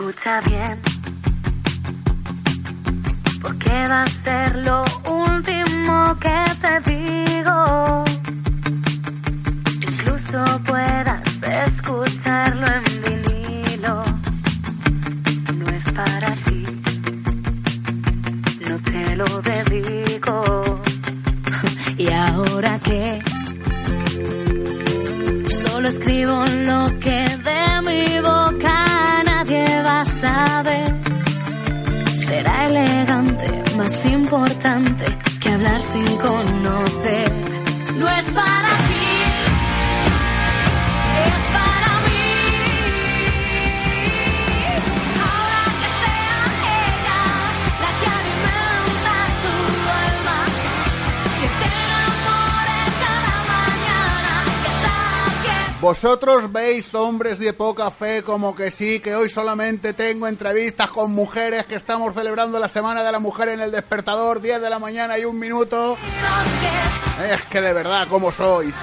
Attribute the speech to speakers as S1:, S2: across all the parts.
S1: Escucha bien, porque va a ser lo último que te digo. Incluso puedas escucharlo en vinilo. No es para ti, no te lo dedico. ¿Y ahora qué? Solo escribo lo que de más importante que hablar sin conocer. No es para
S2: Vosotros veis hombres de poca fe como que sí, que hoy solamente tengo entrevistas con mujeres, que estamos celebrando la Semana de la Mujer en el despertador, 10 de la mañana y un minuto. Es que de verdad, ¿cómo sois?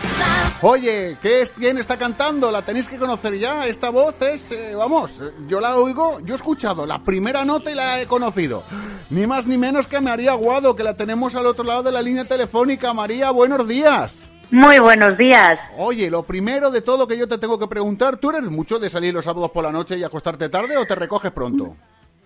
S2: Oye, ¿qué es, ¿quién está cantando? La tenéis que conocer ya. Esta voz es, eh, vamos, yo la oigo, yo he escuchado la primera nota y la he conocido. Ni más ni menos que María Guado, que la tenemos al otro lado de la línea telefónica. María, buenos días.
S3: Muy buenos días.
S2: Oye, lo primero de todo que yo te tengo que preguntar, ¿tú eres mucho de salir los sábados por la noche y acostarte tarde o te recoges pronto?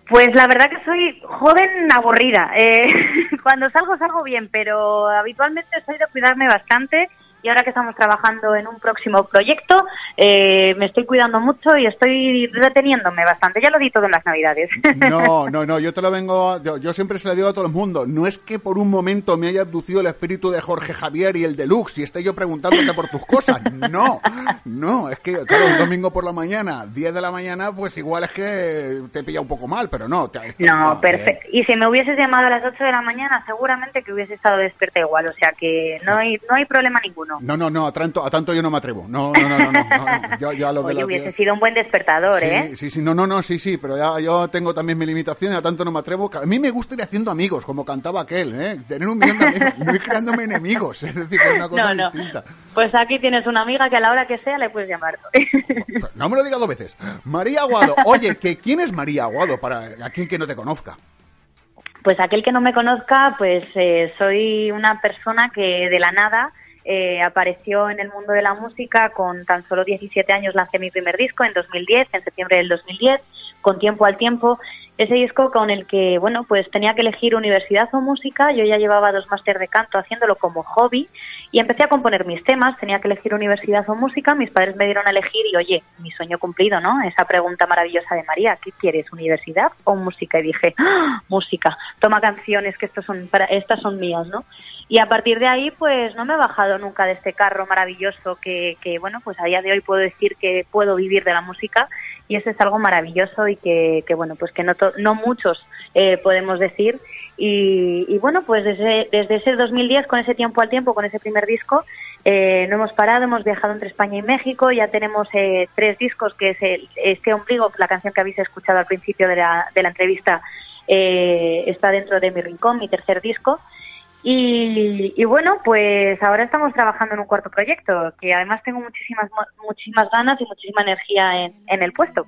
S3: Pues la verdad que soy joven aburrida. Eh, cuando salgo salgo bien, pero habitualmente soy de cuidarme bastante y ahora que estamos trabajando en un próximo proyecto, eh, me estoy cuidando mucho y estoy reteniéndome bastante. Ya lo di todo en las navidades.
S2: No, no, no, yo te lo vengo, yo, yo siempre se lo digo a todo el mundo, no es que por un momento me haya abducido el espíritu de Jorge Javier y el Deluxe y esté yo preguntándote por tus cosas, no, no, es que, claro, un domingo por la mañana, 10 de la mañana, pues igual es que te pilla un poco mal, pero no. te- esto-
S3: No,
S2: eh,
S3: perfecto. Y si me hubieses llamado a las 8 de la mañana, seguramente que hubiese estado despierta igual. O sea que no hay, no hay problema ninguno.
S2: No, no, no, a tanto, a tanto yo no me atrevo, no, no, no, no, no, no, no, yo, yo a lo de
S3: hubiese
S2: 10.
S3: sido un buen despertador,
S2: Sí,
S3: ¿eh?
S2: sí, sí, no, no, no, sí, sí, pero ya yo tengo también mis limitaciones, a tanto no me atrevo. A mí me gusta ir haciendo amigos, como cantaba aquel, ¿eh? Tener un millón de amigos, no ir creándome enemigos, es decir, que es una cosa
S3: No,
S2: distinta.
S3: Pues aquí tienes una amiga que a la hora que sea le puedes llamar.
S2: No me lo diga dos veces. María Aguado, oye, que ¿quién es María Aguado para aquel que no te conozca?
S3: Pues aquel que no me conozca, pues eh, soy una persona que de la nada eh, apareció en el mundo de la música. Con tan solo 17 años lancé mi primer disco en 2010, en septiembre del 2010, con tiempo al tiempo. Ese disco con el que, bueno, pues tenía que elegir universidad o música. Yo ya llevaba dos máster de canto haciéndolo como hobby y empecé a componer mis temas. Tenía que elegir universidad o música. Mis padres me dieron a elegir y, oye, mi sueño cumplido, ¿no? Esa pregunta maravillosa de María, ¿qué quieres, universidad o música? Y dije, ¡Ah! música. Toma canciones que estos son para, estas son mías, ¿no? Y a partir de ahí, pues no me he bajado nunca de este carro maravilloso que, que, bueno, pues a día de hoy puedo decir que puedo vivir de la música y eso es algo maravilloso y que, bueno, pues que no, to- no muchos eh, podemos decir. Y, y bueno, pues desde, desde ese 2010, con ese tiempo al tiempo, con ese primer disco, eh, no hemos parado, hemos viajado entre España y México, ya tenemos eh, tres discos, que es el, este ombligo, la canción que habéis escuchado al principio de la, de la entrevista, eh, está dentro de mi rincón, mi tercer disco. Y, y bueno, pues ahora estamos trabajando en un cuarto proyecto, que además tengo muchísimas muchísimas ganas y muchísima energía en, en el puesto.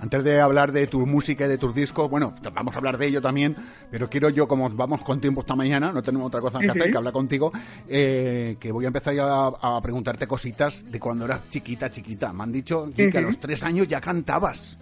S2: Antes de hablar de tu música y de tus discos, bueno, vamos a hablar de ello también, pero quiero yo, como vamos con tiempo esta mañana, no tenemos otra cosa que hacer que hablar contigo, eh, que voy a empezar ya a, a preguntarte cositas de cuando eras chiquita, chiquita. Me han dicho que, que a los tres años ya cantabas.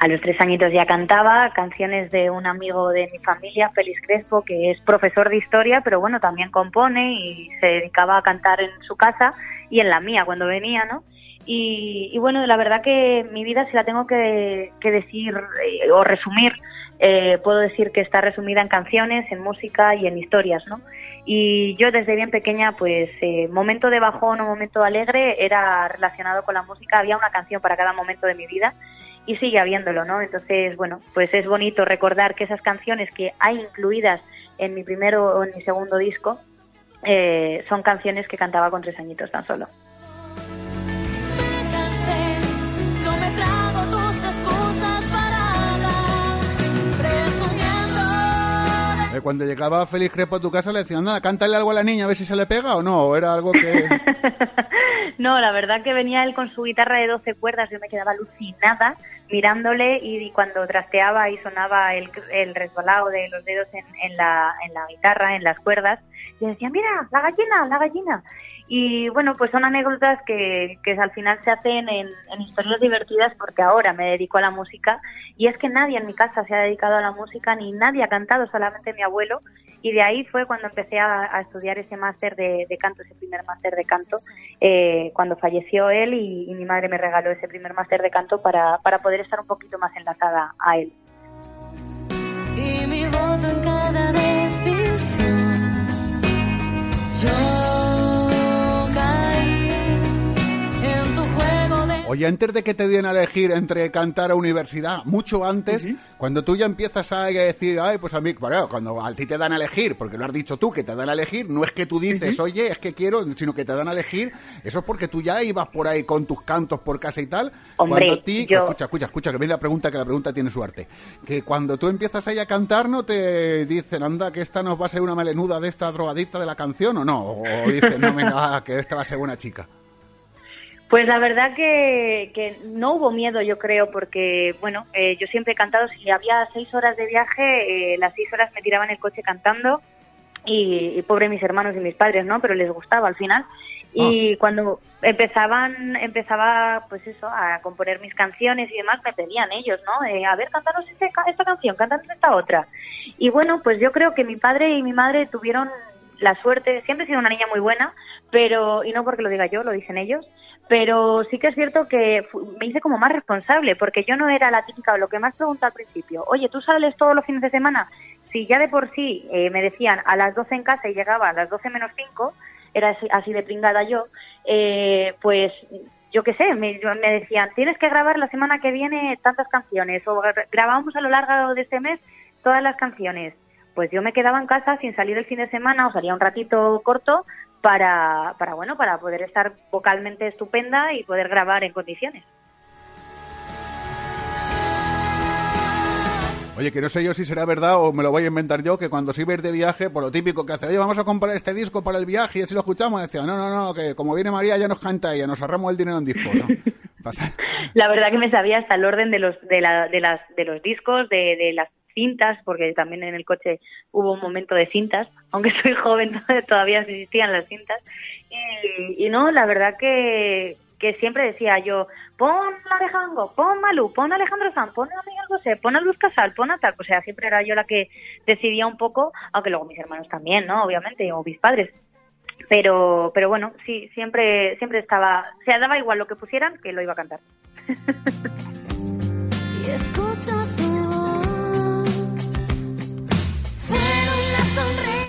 S3: A los tres añitos ya cantaba canciones de un amigo de mi familia, Félix Crespo, que es profesor de historia, pero bueno, también compone y se dedicaba a cantar en su casa y en la mía cuando venía, ¿no? Y, bueno, la verdad que mi vida, si la tengo que, que decir eh, o resumir, eh, puedo decir que está resumida en canciones, en música y en historias, ¿no? Y yo desde bien pequeña, pues eh, momento de bajón o momento alegre era relacionado con la música. Había una canción para cada momento de mi vida y sigue habiéndolo, ¿no? Entonces, bueno, pues es bonito recordar que esas canciones que hay incluidas en mi primero o en mi segundo disco eh, son canciones que cantaba con tres añitos tan solo.
S2: Eh, cuando llegaba Félix Crepo a tu casa le decían, nada, cántale algo a la niña a ver si se le pega o no, o era algo que...
S3: no, la verdad que venía él con su guitarra de 12 cuerdas, yo me quedaba alucinada mirándole y cuando trasteaba y sonaba el, el resbalado de los dedos en, en, la, en la guitarra, en las cuerdas, y decía, mira, la gallina, la gallina. Y bueno, pues son anécdotas que, que al final se hacen en, historias divertidas porque ahora me dedico a la música y es que nadie en mi casa se ha dedicado a la música ni nadie ha cantado, solamente mi abuelo. Y de ahí fue cuando empecé a, estudiar ese máster de, canto, ese primer máster de canto, eh, cuando falleció él y, mi madre me regaló ese primer máster de canto para, para poder estar un poquito más enlazada a él.
S1: Y mi voto en cada decisión.
S2: Oye, antes de que te den a elegir entre cantar a universidad, mucho antes, cuando tú ya empiezas a decir, ay, pues a mí, bueno, cuando a ti te dan a elegir, porque lo has dicho tú, que te dan a elegir, no es que tú dices, oye, es que quiero, sino que te dan a elegir, eso es porque tú ya ibas por ahí con tus cantos por casa y tal.
S3: Hombre,
S2: cuando a ti, escucha, escucha, escucha, que viene la pregunta, que la pregunta tiene su arte. Que cuando tú empiezas ahí a cantar, no te dicen, anda, que esta nos va a ser una melenuda de esta drogadicta de la canción, o no, o dicen, no, venga, que esta va a ser buena chica.
S3: Pues la verdad que, no hubo miedo, yo creo, porque, bueno, eh, yo siempre he cantado, si había seis horas de viaje, eh, las seis horas me tiraban el coche cantando y, pobre mis hermanos y mis padres, ¿no? Pero les gustaba al final. Y ah. cuando empezaban, empezaba, pues eso, a componer mis canciones y demás, me pedían ellos, ¿no? Eh, a ver, cantaros este esta canción, cantaros esta otra. Y bueno, pues yo creo que mi padre y mi madre tuvieron la suerte, siempre he sido una niña muy buena, pero, y no porque lo diga yo, lo dicen ellos, pero sí que es cierto que me hice como más responsable, porque yo no era la típica, lo que más pregunta al principio, oye, ¿tú sales todos los fines de semana? Si ya de por sí eh, me decían a las 12 en casa y llegaba a las 12 menos 5, era así, de pringada yo, eh, pues yo qué sé, me, me, decían, tienes que grabar la semana que viene tantas canciones, o grabamos a lo largo de este mes todas las canciones. Pues yo me quedaba en casa sin salir el fin de semana o salía un ratito corto para, para, bueno, para poder estar vocalmente estupenda y poder grabar en condiciones.
S2: Oye, que no sé yo si será verdad o me lo voy a inventar yo, que cuando iba de viaje, por lo típico que hace, oye, vamos a comprar este disco para el viaje y así lo escuchamos, decía, no, no, no, que como viene María ya nos canta ella, nos ahorramos el dinero en discos.
S3: La verdad que me sabía hasta el orden de los, de, la, de, las, de los discos, de, de las cintas, porque también en el coche hubo un momento de cintas, aunque soy joven todavía existían las cintas. Y, no, la verdad que, que siempre decía yo, pon Alejandro, pon Malú, pon Alejandro Sanz, pon a Miguel José, pon a Luz Casal, pon a tal. O sea, siempre era yo la que decidía un poco, aunque luego mis hermanos también, ¿no? Obviamente, o mis padres. Pero, pero bueno, sí, siempre, siempre estaba, o sea, daba igual lo que pusieran, que lo iba a cantar. y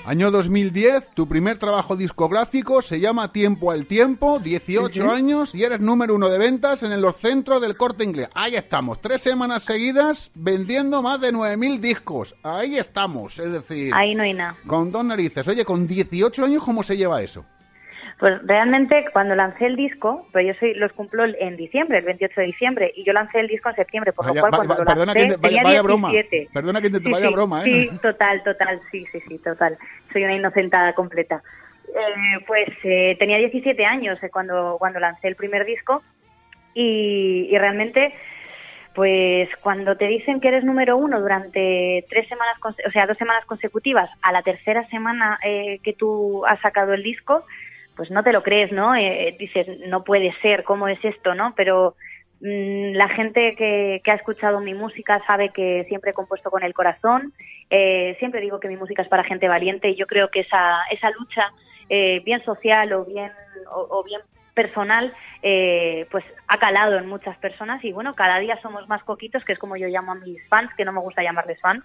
S2: Año 2010, tu primer trabajo discográfico se llama Tiempo al Tiempo, 18 años y eres número uno de ventas en los centros del corte inglés. Ahí estamos, tres semanas seguidas vendiendo más de 9.000 discos. Ahí estamos, es decir...
S3: Ahí no hay nada.
S2: Con dos narices. Oye, con 18 años, ¿cómo se lleva eso?
S3: Pues realmente cuando lancé el disco, pues yo soy, los cumplo en diciembre, el 28 de diciembre, y yo lancé el disco en septiembre, por lo cual cuando lo
S2: perdona
S3: lancé
S2: que vaya, vaya broma, perdona que te
S3: sí,
S2: vaya broma, ¿eh?
S3: Sí, total, total, sí, sí, sí, total. Soy una inocentada completa. Eh, pues eh, tenía 17 años eh, cuando, cuando lancé el primer disco y, y realmente pues cuando te dicen que eres número uno durante tres semanas, o sea, dos semanas consecutivas, a la tercera semana eh, que tú has sacado el disco, pues no te lo crees, ¿no? Eh, eh, dices, no puede ser, ¿cómo es esto, no? Pero mm, la gente que, ha escuchado mi música sabe que siempre he compuesto con el corazón. Eh, siempre digo que mi música es para gente valiente y yo creo que esa, esa lucha, bien social o bien, o, bien personal, pues ha calado en muchas personas y bueno, cada día somos más poquitos, que es como yo llamo a mis fans, que no me gusta llamarles fans,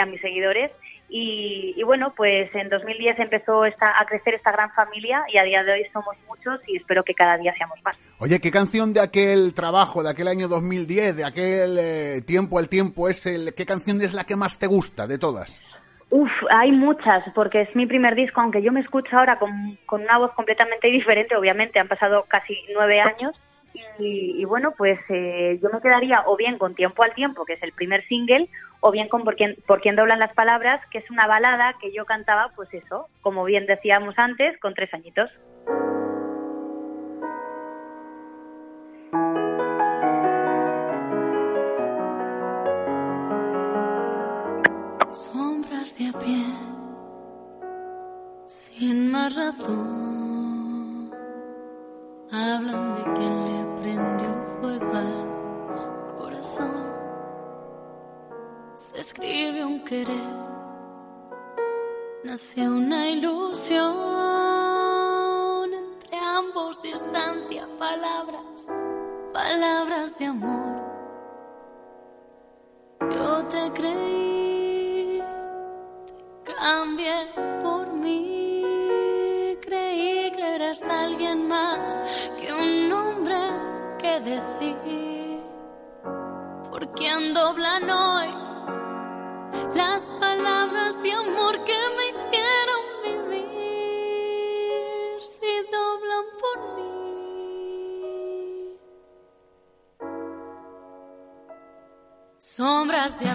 S3: a mis seguidores Y, bueno, pues en 2010 empezó esta, a crecer esta gran familia y a día de hoy somos muchos y espero que cada día seamos más.
S2: Oye, ¿qué canción de aquel trabajo, de aquel año 2010, de aquel eh, tiempo al tiempo es el, qué canción es la que más te gusta de todas?
S3: Uf, hay muchas, porque es mi primer disco, aunque yo me escucho ahora con, con una voz completamente diferente, obviamente han pasado casi nueve años, y, bueno, pues eh, yo me quedaría o bien con Tiempo al Tiempo, que es el primer single, o bien con Por quién, por quién doblan las palabras, que es una balada que yo cantaba, pues eso, como bien decíamos antes, con tres añitos.
S1: Sombras de a pie, sin más razón, hablan de quien le prendió fuego al corazón. Se escribe un querer, nace una ilusión entre ambos, distancia, palabras, palabras de amor. Yo te creí, te cambié alguien más que un nombre que decir. Por quien doblan hoy las palabras de amor que me hicieron vivir, si doblan por mí. Sombras de a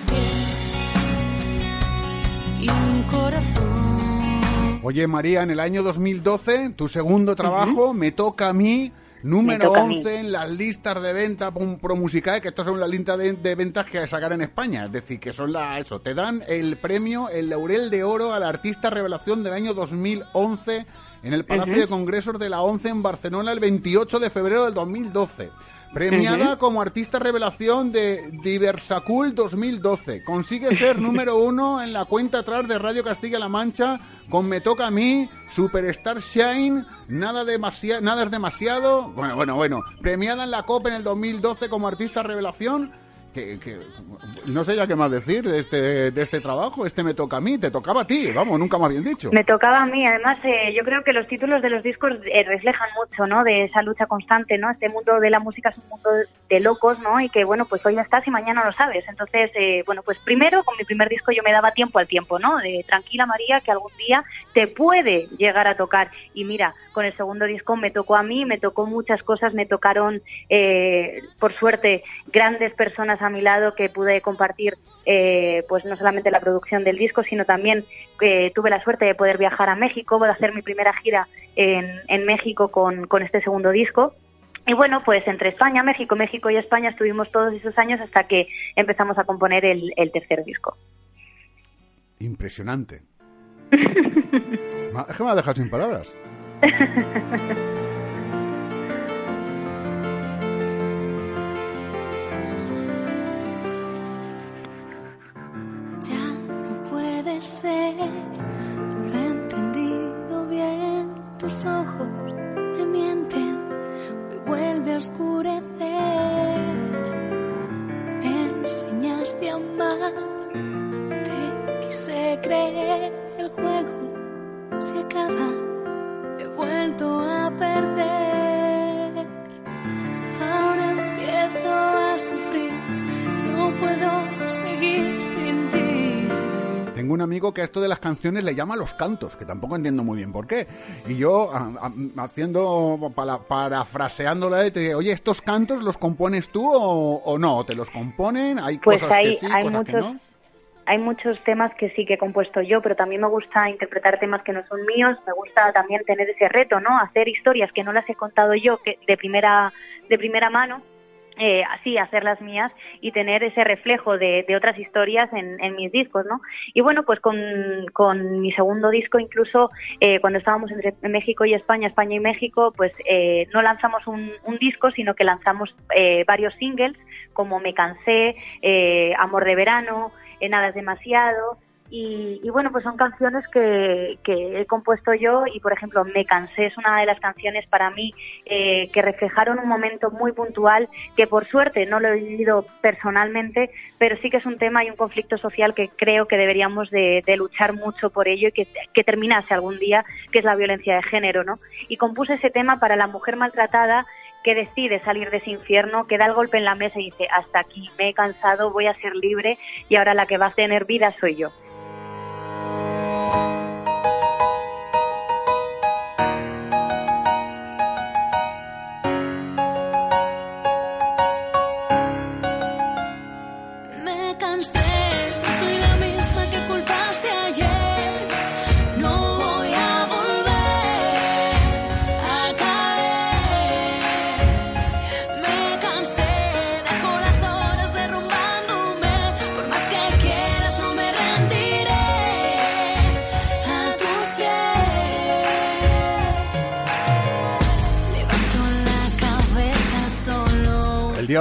S2: Oye, María, en el año 2012, tu segundo trabajo, Me Toca a mí, número 11 en las listas de venta Pro Musicae, que estas son las listas de, de, ventas que sacar en España. Es decir, que son la, eso, te dan el premio, el Laurel de Oro a la Artista Revelación del año 2011 en el Palacio de Congresos de la 11 en Barcelona el 28 de febrero del 2012. Premiada como artista revelación de Diversacul 2012. Consigue ser número uno en la cuenta atrás de Radio Castilla-La Mancha con Me Toca a mí, Superstar Shine, Nada, demasiado nada es demasiado. Bueno, bueno, bueno. Premiada en la COP en el 2012 como artista revelación que, que, no sé ya qué más decir de este, de este trabajo. Este me toca a mí, te tocaba a ti, vamos, nunca más bien dicho.
S3: Me tocaba a mí, además eh, yo creo que los títulos de los discos eh, reflejan mucho, ¿no? De esa lucha constante, ¿no? Este mundo de la música es un mundo de locos, ¿no? Y que, bueno, pues hoy estás y mañana lo sabes. Entonces, eh, bueno, pues primero con mi primer disco yo me daba tiempo al tiempo, ¿no? De tranquila María, que algún día te puede llegar a tocar. Y mira, con el segundo disco me tocó a mí, me tocó muchas cosas, me tocaron, por suerte, grandes personas a mi lado que pude compartir eh, pues no solamente la producción del disco, sino también eh, tuve la suerte de poder viajar a México, de hacer mi primera gira en, en México con, con este segundo disco. Y bueno, pues entre España, México, México y España estuvimos todos esos años hasta que empezamos a componer el, el tercer disco.
S2: Impresionante. es que me ha dejado sin palabras.
S1: Lo he entendido bien, tus ojos
S2: Que a esto de las canciones le llama los cantos, que tampoco entiendo muy bien por qué. Y yo, haciendo, para, parafraseándola, te digo, oye, ¿estos cantos los compones tú o, no? ¿Te los componen? ¿Hay
S3: pues
S2: cosas
S3: hay,
S2: que sí,
S3: hay
S2: cosas
S3: muchos,
S2: que no?
S3: Hay muchos temas que sí que he compuesto yo, pero también me gusta interpretar temas que no son míos. Me gusta también tener ese reto, ¿no? Hacer historias que no las he contado yo que de primera de primera mano eh, así hacer las mías y tener ese reflejo de, de otras historias en, en, mis discos, ¿no? Y bueno, pues con, con mi segundo disco, incluso eh, cuando estábamos entre México y España, España y México, pues eh, no lanzamos un, un, disco, sino que lanzamos eh, varios singles, como Me Cansé, eh, Amor de Verano, Nada es demasiado, Y, bueno, pues son canciones que, que, he compuesto yo y, por ejemplo, Me cansé es una de las canciones para mí eh, que reflejaron un momento muy puntual que, por suerte, no lo he vivido personalmente, pero sí que es un tema y un conflicto social que creo que deberíamos de, luchar mucho por ello y que, que, terminase algún día, que es la violencia de género, ¿no? Y compuse ese tema para la mujer maltratada que decide salir de ese infierno, que da el golpe en la mesa y dice, hasta aquí, me he cansado, voy a ser libre y ahora la que va a tener vida soy yo.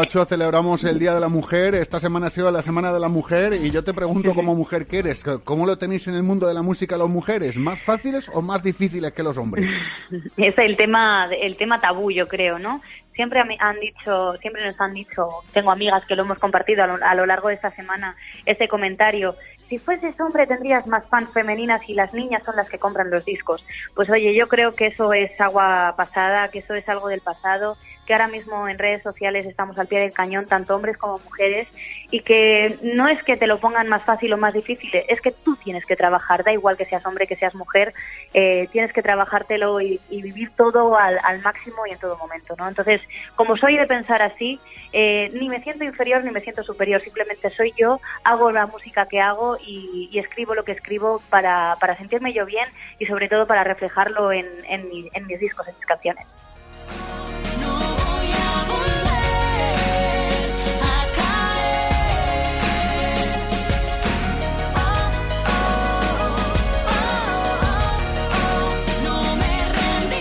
S2: 8 celebramos el Día de la Mujer. Esta semana ha sido la Semana de la Mujer y yo te pregunto como mujer que eres, ¿cómo lo tenéis en el mundo de la música las mujeres? ¿Más fáciles o más difíciles que los hombres?
S3: Es el tema, el tema tabú, yo creo, ¿no? Siempre han dicho, siempre nos han dicho, tengo amigas que lo hemos compartido a lo, a lo largo de esta semana, ese comentario, si fueses hombre tendrías más fans femeninas y las niñas son las que compran los discos. Pues oye, yo creo que eso es agua pasada, que eso es algo del pasado que ahora mismo en redes sociales estamos al pie del cañón, tanto hombres como mujeres, y que no es que te lo pongan más fácil o más difícil, es que tú tienes que trabajar, da igual que seas hombre, que seas mujer, eh, tienes que trabajártelo y, vivir todo al, máximo y en todo momento, ¿no? Entonces, como soy de pensar así, eh, ni me siento inferior ni me siento superior, simplemente soy yo, hago la música que hago y, escribo lo que escribo para, para, sentirme yo bien y sobre todo para reflejarlo en mis discos, en mis canciones.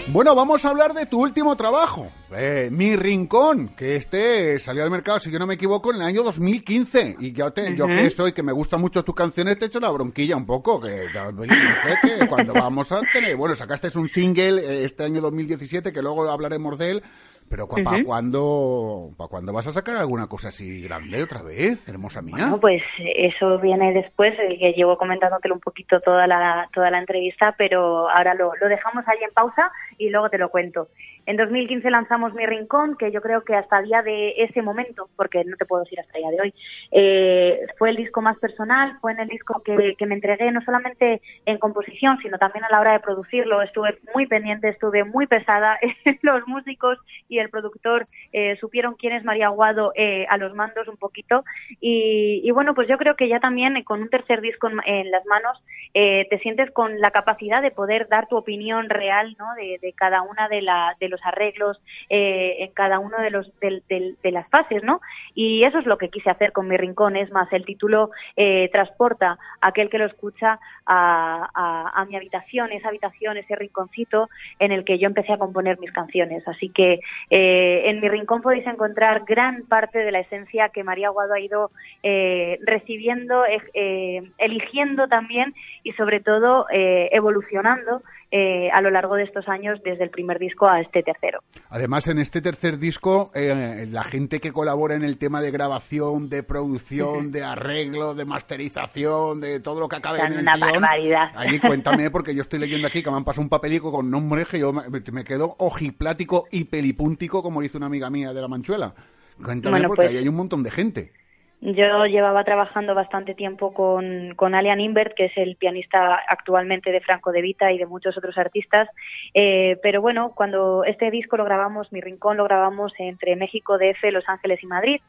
S2: Bueno, vamos a hablar de tu último trabajo, eh, Mi Rincón, que este salió al mercado, si yo no me equivoco, en el año 2015. Y yo, te, yo que soy, que me gustan mucho tus canciones, te he hecho la bronquilla un poco, que, 2015, que cuando vamos a tener... Bueno, sacaste un single eh, este año 2017, que luego hablaremos de él, pero ¿para cuándo, cuándo vas a sacar alguna cosa así grande otra vez, hermosa mía?
S3: Bueno, pues eso viene después, que llevo comentándotelo un poquito toda la, toda la entrevista, pero ahora lo, lo dejamos ahí en pausa y luego te lo cuento. En 2015 lanzamos Mi Rincón, que yo creo que hasta el día de ese momento, porque no te puedo decir hasta el día de hoy, eh, fue el disco más personal, fue en el disco que, me entregué no solamente en composición, sino también a la hora de producirlo. Estuve muy pendiente, estuve muy pesada. los músicos y el productor eh, supieron quién es María Aguado eh, a los mandos un poquito. Y, bueno, pues yo creo que ya también con un tercer disco en, las manos te sientes con la capacidad de poder dar tu opinión real ¿no? de, cada una de, la, de los arreglos eh, en cada uno de los de, las fases, ¿no? Y eso es lo que quise hacer con mi rincón. Es más, el título eh, transporta a aquel que lo escucha a, mi habitación, esa habitación, ese rinconcito en el que yo empecé a componer mis canciones. Así que eh, en mi rincón podéis encontrar gran parte de la esencia que María Guado ha ido recibiendo, eligiendo también y sobre todo evolucionando eh, a lo largo de estos años desde el primer disco a este tercero.
S2: Además, en este tercer disco, eh, la gente que colabora en el tema de grabación, de producción, de arreglo, de masterización, de todo lo que acabe en el
S3: una barbaridad.
S2: Allí cuéntame, porque yo estoy leyendo aquí que me han pasado un papelico con nombres que yo me, quedo ojiplático y pelipúntico, como dice una amiga mía de La Manchuela. Cuéntame, porque pues ahí hay un montón de gente.
S3: Yo llevaba trabajando bastante tiempo con, con Alian Invert, que es el pianista actualmente de Franco de Vita y de muchos otros artistas. Eh, pero bueno, cuando este disco lo grabamos, Mi Rincón lo grabamos entre México, DF, Los Ángeles y Madrid.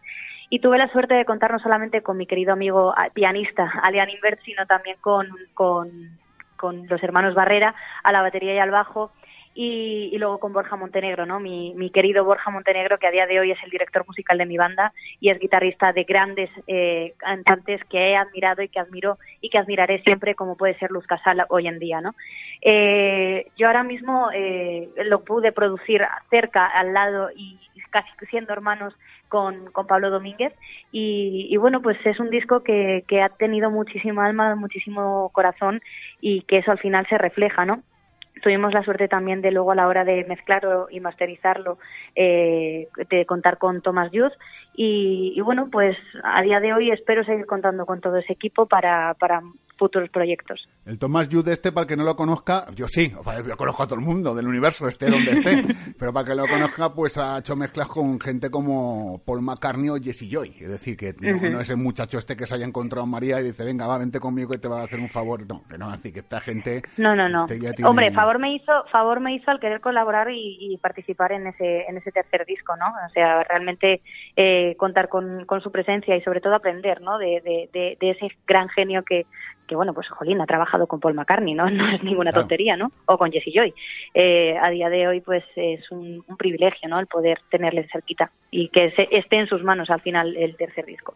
S3: Y tuve la suerte de contar no solamente con mi querido amigo pianista Alian Invert, sino también con, con, con los hermanos Barrera a la batería y al bajo y, luego con Borja Montenegro, ¿no? Mi, querido Borja Montenegro, que a día de hoy es el director musical de mi banda y es guitarrista de grandes eh, cantantes que he admirado y que admiro y que admiraré siempre, como puede ser Luz Casal hoy en día, ¿no? Eh, yo ahora mismo eh, lo pude producir cerca, al lado y casi siendo hermanos con, Pablo Domínguez y, bueno, pues es un disco que, que ha tenido muchísima alma, muchísimo corazón y que eso al final se refleja, ¿no? Tuvimos la suerte también de luego a la hora de mezclarlo y masterizarlo eh, de contar con Thomas Youth. Y, y, bueno pues a día de hoy espero seguir contando con todo ese equipo para, para futuros proyectos.
S2: El Tomás Jude este, para el que no lo conozca, yo sí, yo conozco a todo el mundo del universo, esté donde esté, pero para que lo conozca, pues ha hecho mezclas con gente como Paul McCartney o Jesse Joy, es decir, que no, es el muchacho este que se haya encontrado en María y dice, venga, va, vente conmigo y te va a hacer un favor, no, que no, así que esta gente...
S3: No, no, no. Hombre, favor me hizo favor me hizo al querer colaborar y, participar en ese, en ese tercer disco, ¿no? O sea, realmente eh, contar con, con, su presencia y sobre todo aprender, ¿no? De, de, de ese gran genio que, que bueno, pues Jolín ha trabajado con Paul McCartney, ¿no? No es ninguna tontería, ¿no? O con Jesse Joy. Eh, a día de hoy, pues es un, un, privilegio, ¿no? El poder tenerle cerquita y que se, esté en sus manos al final el tercer disco.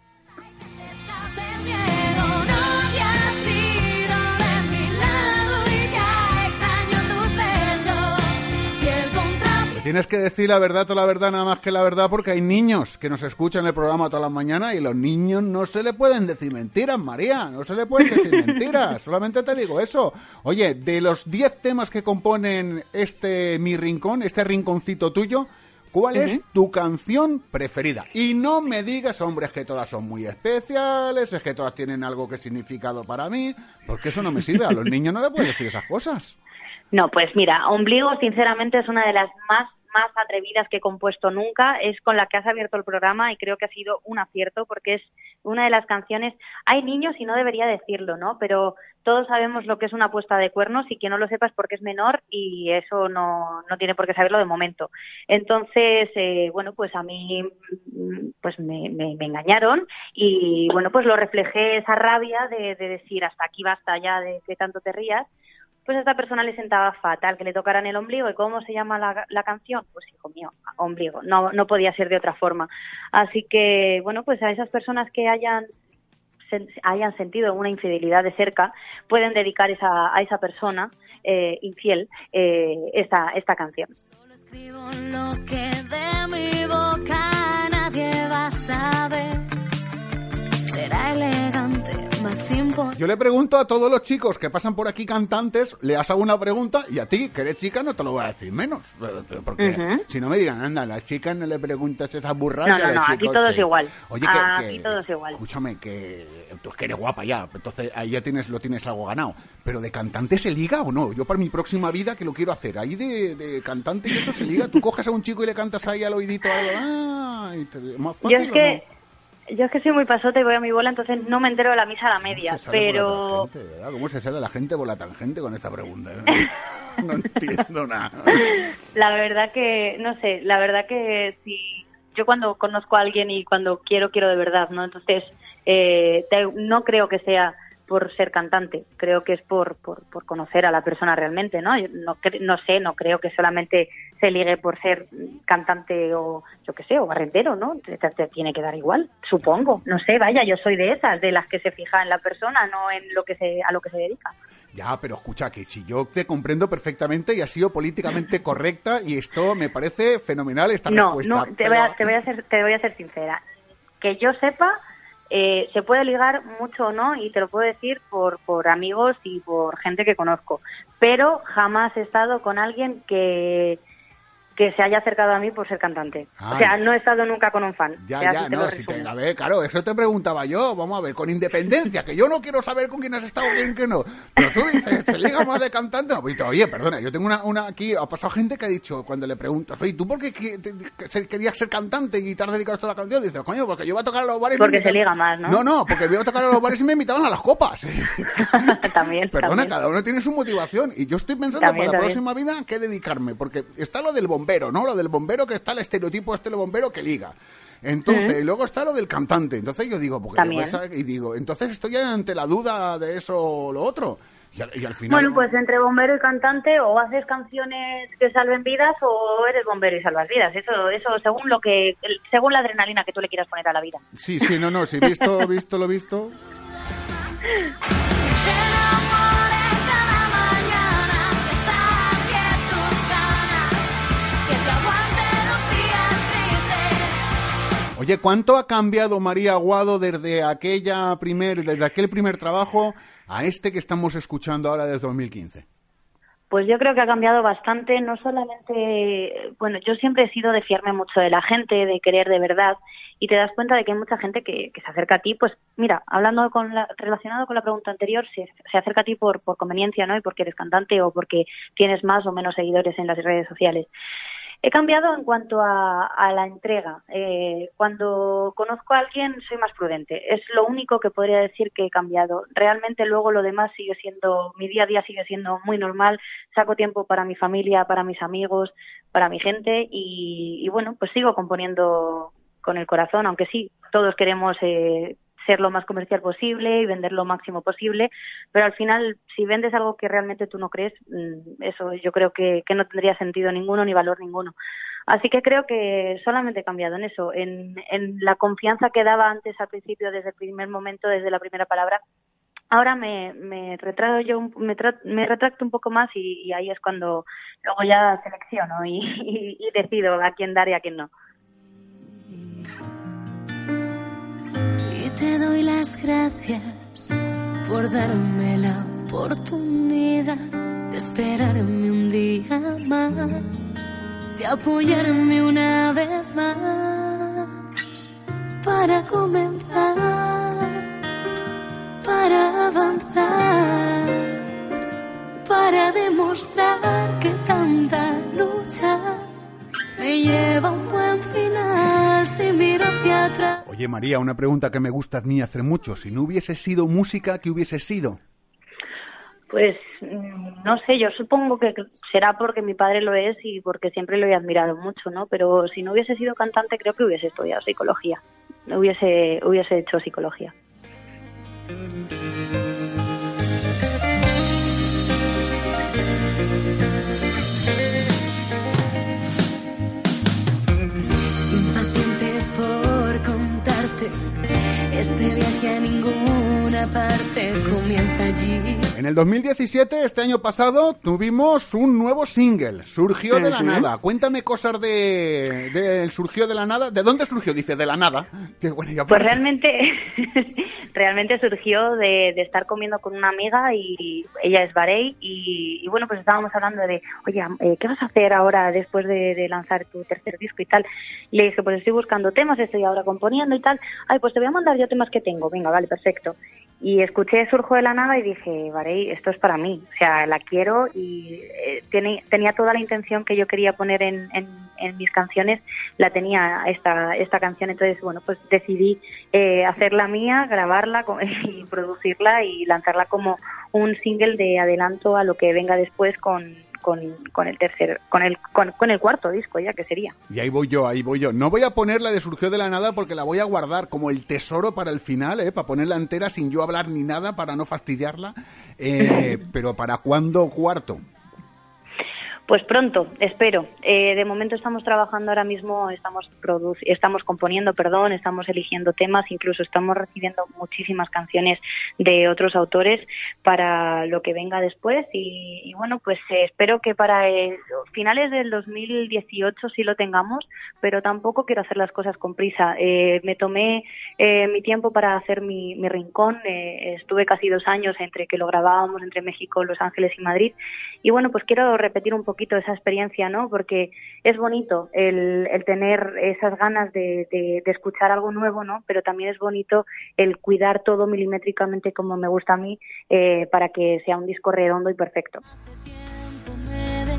S2: Tienes que decir la verdad, toda la verdad, nada más que la verdad, porque hay niños que nos escuchan el programa toda la mañana y los niños no se le pueden decir mentiras, María, no se le pueden decir mentiras, solamente te digo eso. Oye, de los 10 temas que componen este Mi Rincón, este rinconcito tuyo, ¿Cuál es tu canción preferida? Y no me digas, hombre, es que todas son muy especiales, es que todas tienen algo que significado para mí, porque eso no me sirve. A los niños no les puedes decir esas cosas.
S3: No, pues mira, Ombligo sinceramente es una de las más más atrevidas que he compuesto nunca, es con la que has abierto el programa y creo que ha sido un acierto porque es una de las canciones, hay niños y no debería decirlo, ¿no? Pero todos sabemos lo que es una puesta de cuernos y quien no lo sepa es porque es menor y eso no, no tiene por qué saberlo de momento. Entonces, eh, bueno, pues a mí pues me, me, engañaron y bueno, pues lo reflejé esa rabia de, de decir hasta aquí basta ya de que tanto te rías pues a esta persona le sentaba fatal que le tocaran el ombligo. ¿Y cómo se llama la, la, canción? Pues hijo mío, ombligo. No, no podía ser de otra forma. Así que, bueno, pues a esas personas que hayan hayan sentido una infidelidad de cerca, pueden dedicar esa, a esa persona eh, infiel eh, esta, esta canción. Solo escribo lo que de mi boca nadie va a saber.
S2: Será elegante yo le pregunto a todos los chicos que pasan por aquí cantantes, le hago una pregunta y a ti, que eres chica, no te lo voy a decir menos. Porque si no me digan, anda, a las chicas no le preguntas esas burradas.
S3: No, no, no, aquí todo es igual.
S2: Oye, que, aquí todo es igual. Escúchame, que tú es que eres guapa ya, entonces ahí ya tienes, lo tienes algo ganado. Pero de cantante se liga o no? Yo para mi próxima vida que lo quiero hacer, ahí de, cantante y eso se liga. Tú coges a un chico y le cantas ahí al oídito algo, ah, más fácil.
S3: Yo es que yo es que soy muy pasota y voy a mi bola, entonces no me entero de la misa a la media, pero...
S2: ¿Cómo se sale la gente por la tangente con esta pregunta? no entiendo nada.
S3: La verdad que, no sé, la verdad que si yo cuando conozco a alguien y cuando quiero, quiero de verdad, ¿no? Entonces, eh, no creo que sea por ser cantante, creo que es por, por, por conocer a la persona realmente, ¿no? no, no sé, no creo que solamente se ligue por ser cantante o yo qué sé, o barrendero, ¿no? Te, tiene que dar igual, supongo. No sé, vaya, yo soy de esas, de las que se fija en la persona, no en lo que se, a lo que se dedica.
S2: Ya, pero escucha, que si yo te comprendo perfectamente y ha sido políticamente correcta y esto me parece fenomenal esta respuesta.
S3: No, te, voy a, te, voy a ser, te voy a ser sincera. Que yo sepa, eh, se puede ligar mucho o no, y te lo puedo decir por, por amigos y por gente que conozco, pero jamás he estado con alguien que, que se haya acercado a mí por ser cantante. O sea, no he estado nunca con un fan.
S2: Ya, ya, no, si te, a ver, claro, eso te preguntaba yo, vamos a ver, con independencia, que yo no quiero saber con quién has estado, quién que no. Pero tú dices, ¿se liga más de cantante? No, pues, oye, perdona, yo tengo una, una aquí, ha pasado gente que ha dicho, cuando le preguntas, oye, ¿tú por qué querías ser cantante y te has dedicado a toda la canción? Dices, coño, porque yo iba a tocar a los bares
S3: Porque se liga más, ¿no?
S2: No, no, porque iba a tocar a los bares y me invitaban a las copas.
S3: también,
S2: Perdona, cada uno tiene su motivación y yo estoy pensando para la próxima vida qué dedicarme, porque está lo del bombero, ¿no? Lo del bombero que está el estereotipo este del bombero que liga. Entonces, y luego está lo del cantante. Entonces yo digo, porque y digo, entonces estoy ante la duda de eso o lo otro. Y al, final...
S3: Bueno, pues entre bombero y cantante o haces canciones que salven vidas o eres bombero y salvas vidas. Eso, eso según lo que, según la adrenalina que tú le quieras poner a la vida.
S2: Sí, sí, no, no, si visto, visto lo visto. Oye, ¿cuánto ha cambiado María Aguado desde aquella primer, desde aquel primer trabajo a este que estamos escuchando ahora desde 2015?
S3: Pues yo creo que ha cambiado bastante, no solamente, bueno, yo siempre he sido de fiarme mucho de la gente, de querer de verdad, y te das cuenta de que hay mucha gente que, se acerca a ti, pues mira, hablando con la, relacionado con la pregunta anterior, se, se acerca a ti por, por conveniencia, ¿no? Y porque eres cantante o porque tienes más o menos seguidores en las redes sociales. He cambiado en cuanto a, la entrega. Eh, cuando conozco a alguien soy más prudente. Es lo único que podría decir que he cambiado. Realmente luego lo demás sigue siendo, mi día a día sigue siendo muy normal. Saco tiempo para mi familia, para mis amigos, para mi gente y, y bueno, pues sigo componiendo con el corazón, aunque sí, todos queremos eh, ser lo más comercial posible y vender lo máximo posible, pero al final, si vendes algo que realmente tú no crees, mm, eso yo creo que, no tendría sentido ninguno ni valor ninguno. Así que creo que solamente he cambiado en eso, en, la confianza que daba antes al principio, desde el primer momento, desde la primera palabra. Ahora me, me retrato yo, me, me retracto un poco más y, ahí es cuando luego ya selecciono y decido a quién dar y a quién no.
S1: Te doy las gracias por darme la oportunidad de esperarme un día más, de apoyarme una vez más para comenzar, para avanzar, para demostrar que tanta lucha me lleva a un buen final si miro hacia atrás.
S2: Oye María, una pregunta que me gusta a mí hacer mucho. Si no hubiese sido música, ¿qué hubiese sido?
S3: Pues mm, no sé, yo supongo que será porque mi padre lo es y porque siempre lo he admirado mucho, ¿no? Pero si no hubiese sido cantante, creo que hubiese estudiado psicología. Hubiese, hubiese hecho psicología.
S1: Allí.
S2: En el 2017, este año pasado, tuvimos un nuevo single, Surgió de la Nada. Cuéntame cosas de, de, Surgió de la Nada. ¿De dónde surgió? Dice, de la nada.
S3: pues realmente, realmente surgió de, estar comiendo con una amiga y ella es Barey y, bueno, pues estábamos hablando de, oye, eh, ¿qué vas a hacer ahora después de, de lanzar tu tercer disco y tal? Y le dije, pues estoy buscando temas, estoy ahora componiendo y tal. Ay, pues te voy a mandar yo temas que tengo. Venga, vale, perfecto. Y escuché Surjo de la Nada y dije, vale, esto es para mí. O sea, la quiero y eh, tenía toda la intención que yo quería poner en, en, mis canciones, la tenía esta, esta canción. Entonces, bueno, pues decidí eh, hacerla mía, grabarla y producirla y lanzarla como un single de adelanto a lo que venga después con con, con el tercer, con el, con, el cuarto disco ya que sería.
S2: Y ahí voy yo, ahí voy yo. No voy a poner la de Surgió de la Nada porque la voy a guardar como el tesoro para el final, ¿eh? para ponerla entera sin yo hablar ni nada para no fastidiarla. Eh, pero ¿para cuándo cuarto?
S3: Pues pronto, espero. Eh, de momento estamos trabajando ahora mismo, estamos estamos componiendo, perdón, estamos eligiendo temas, incluso estamos recibiendo muchísimas canciones de otros autores para lo que venga después y, bueno, pues eh, espero que para finales del 2018 sí lo tengamos, pero tampoco quiero hacer las cosas con prisa. Eh, me tomé mi tiempo para hacer mi, mi rincón, estuve casi dos años entre que lo grabábamos entre México, Los Ángeles y Madrid y bueno, pues quiero repetir un poquito esa experiencia, ¿no? Porque es bonito el, tener esas ganas de, escuchar algo nuevo, ¿no? Pero también es bonito el cuidar todo milimétricamente como me gusta a mí eh, para que sea un disco redondo y perfecto.
S1: De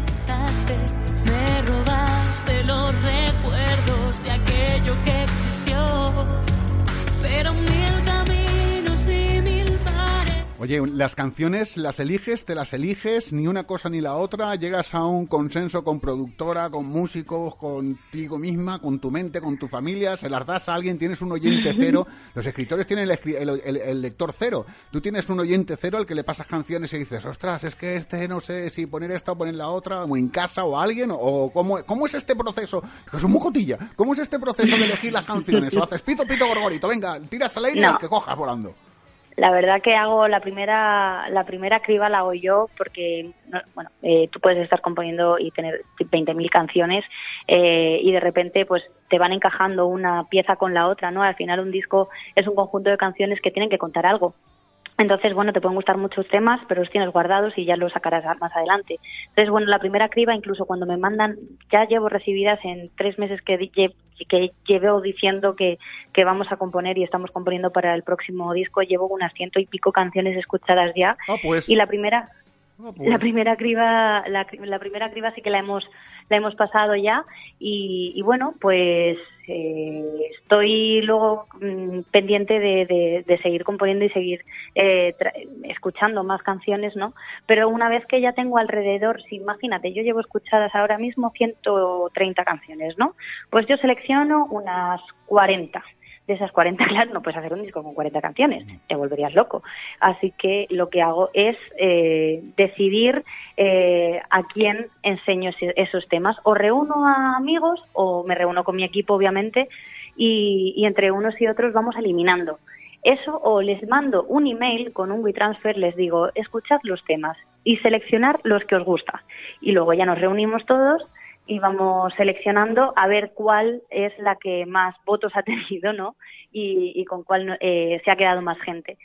S1: pero
S2: Oye, las canciones las eliges, te las eliges, ni una cosa ni la otra, llegas a un consenso con productora, con músicos, contigo misma, con tu mente, con tu familia, se las das a alguien, tienes un oyente cero, los escritores tienen el, lector cero, tú tienes un oyente cero al que le pasas canciones y dices, ostras, es que este no sé si poner esta o poner la otra, o en casa o alguien, o cómo, cómo es este proceso, es un mocotilla, ¿cómo es este proceso de elegir las canciones? O haces pito, pito, gorgorito, venga, tiras al aire y que cojas volando.
S3: La verdad que hago la primera, la primera criba la hago yo porque, bueno, eh, tú puedes estar componiendo y tener 20.000 canciones eh, y de repente pues te van encajando una pieza con la otra, ¿no? Al final un disco es un conjunto de canciones que tienen que contar algo. Entonces, bueno, te pueden gustar muchos temas, pero los tienes guardados y ya los sacarás más adelante. Entonces, bueno, la primera criba, incluso cuando me mandan, ya llevo recibidas en tres meses que, que llevo diciendo que, que vamos a componer y estamos componiendo para el próximo disco, llevo unas ciento y pico canciones escuchadas ya.
S2: Ah, pues.
S3: Y la primera,
S2: Ah, pues.
S3: la primera criba, la, la primera criba sí que la hemos la hemos pasado ya y, bueno pues eh, estoy luego mm, pendiente de, de, seguir componiendo y seguir eh, escuchando más canciones no pero una vez que ya tengo alrededor si imagínate yo llevo escuchadas ahora mismo 130 canciones no pues yo selecciono unas 40 de esas 40, claro, no puedes hacer un disco con 40 canciones, te volverías loco. Así que lo que hago es eh, decidir eh, a quién enseño esos temas. O reúno a amigos o me reúno con mi equipo, obviamente, y, y entre unos y otros vamos eliminando. Eso o les mando un email con un WeTransfer, les digo, escuchad los temas y seleccionar los que os gusta. Y luego ya nos reunimos todos y vamos seleccionando a ver cuál es la que más votos ha tenido, ¿no? Y, con cuál eh, se ha quedado más gente.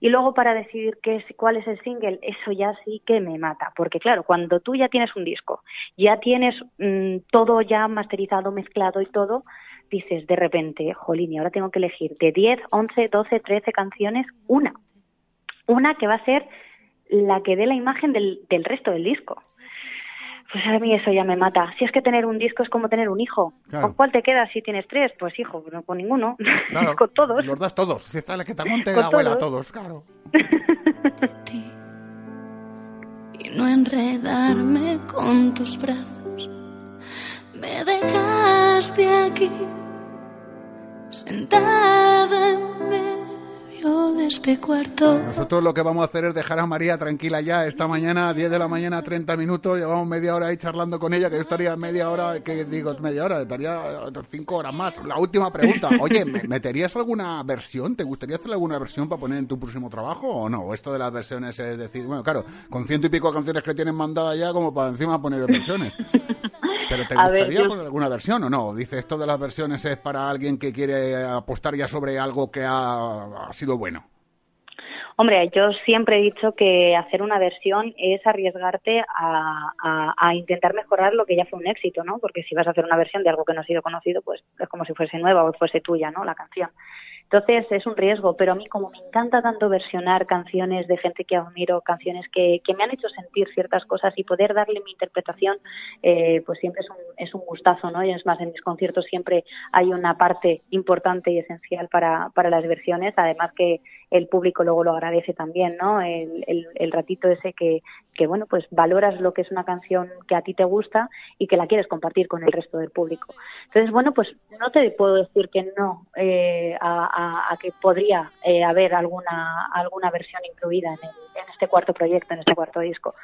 S3: Y luego para decidir qué es, cuál es el single, eso ya sí que me mata, porque claro, cuando tú ya tienes un disco, ya tienes mm, todo ya masterizado, mezclado y todo, dices de repente, jolín, y ahora tengo que elegir de 10, 11, 12, 13 canciones, una. Una que va a ser la que dé la imagen del, del resto del disco. Pues a mí eso ya me mata. Si es que tener un disco es como tener un hijo.
S2: Claro.
S3: ¿Con cuál te quedas si tienes tres? Pues hijo, no con ninguno.
S2: Claro,
S3: con todos.
S2: Los das todos. Si está la que te monte la abuela,
S3: todos.
S2: todos, claro.
S1: de ti y no enredarme con tus brazos. Me dejaste aquí, sentada en de este cuarto.
S2: Nosotros lo que vamos a hacer es dejar a María tranquila ya esta mañana, 10 de la mañana, 30 minutos. Llevamos media hora ahí charlando con ella, que yo estaría media hora, que digo media hora, estaría otras cinco horas más. La última pregunta, oye, ¿me- ¿meterías alguna versión? ¿Te gustaría hacer alguna versión para poner en tu próximo trabajo o no? Esto de las versiones es decir, bueno, claro, con ciento y pico de canciones que tienen mandadas ya, como para encima poner versiones. ¿Pero te
S3: ver,
S2: gustaría
S3: yo-
S2: poner alguna versión o no? Dice, esto de las versiones es para alguien que quiere apostar ya sobre algo que ha, ha sido bueno.
S3: Hombre, yo siempre he dicho que hacer una versión es arriesgarte a, a- a intentar mejorar lo que ya fue un éxito, ¿no? Porque si vas a hacer una versión de algo que no ha sido conocido, pues es como si fuese nueva o fuese tuya, ¿no? La canción. Entonces es un riesgo, pero a mí como me encanta tanto versionar canciones de gente que admiro, canciones que, que me han hecho sentir ciertas cosas y poder darle mi interpretación, eh, pues siempre es un, es un gustazo, ¿no? Y es más, en mis conciertos siempre hay una parte importante y esencial para, para las versiones, además que el público luego lo agradece también, ¿no? El, el, el ratito ese que, que, bueno, pues valoras lo que es una canción que a ti te gusta y que la quieres compartir con el resto del público. Entonces, bueno, pues no te puedo decir que no eh, a, a- a que podría eh, haber alguna alguna versión incluida en, el- en este cuarto proyecto, en este cuarto disco.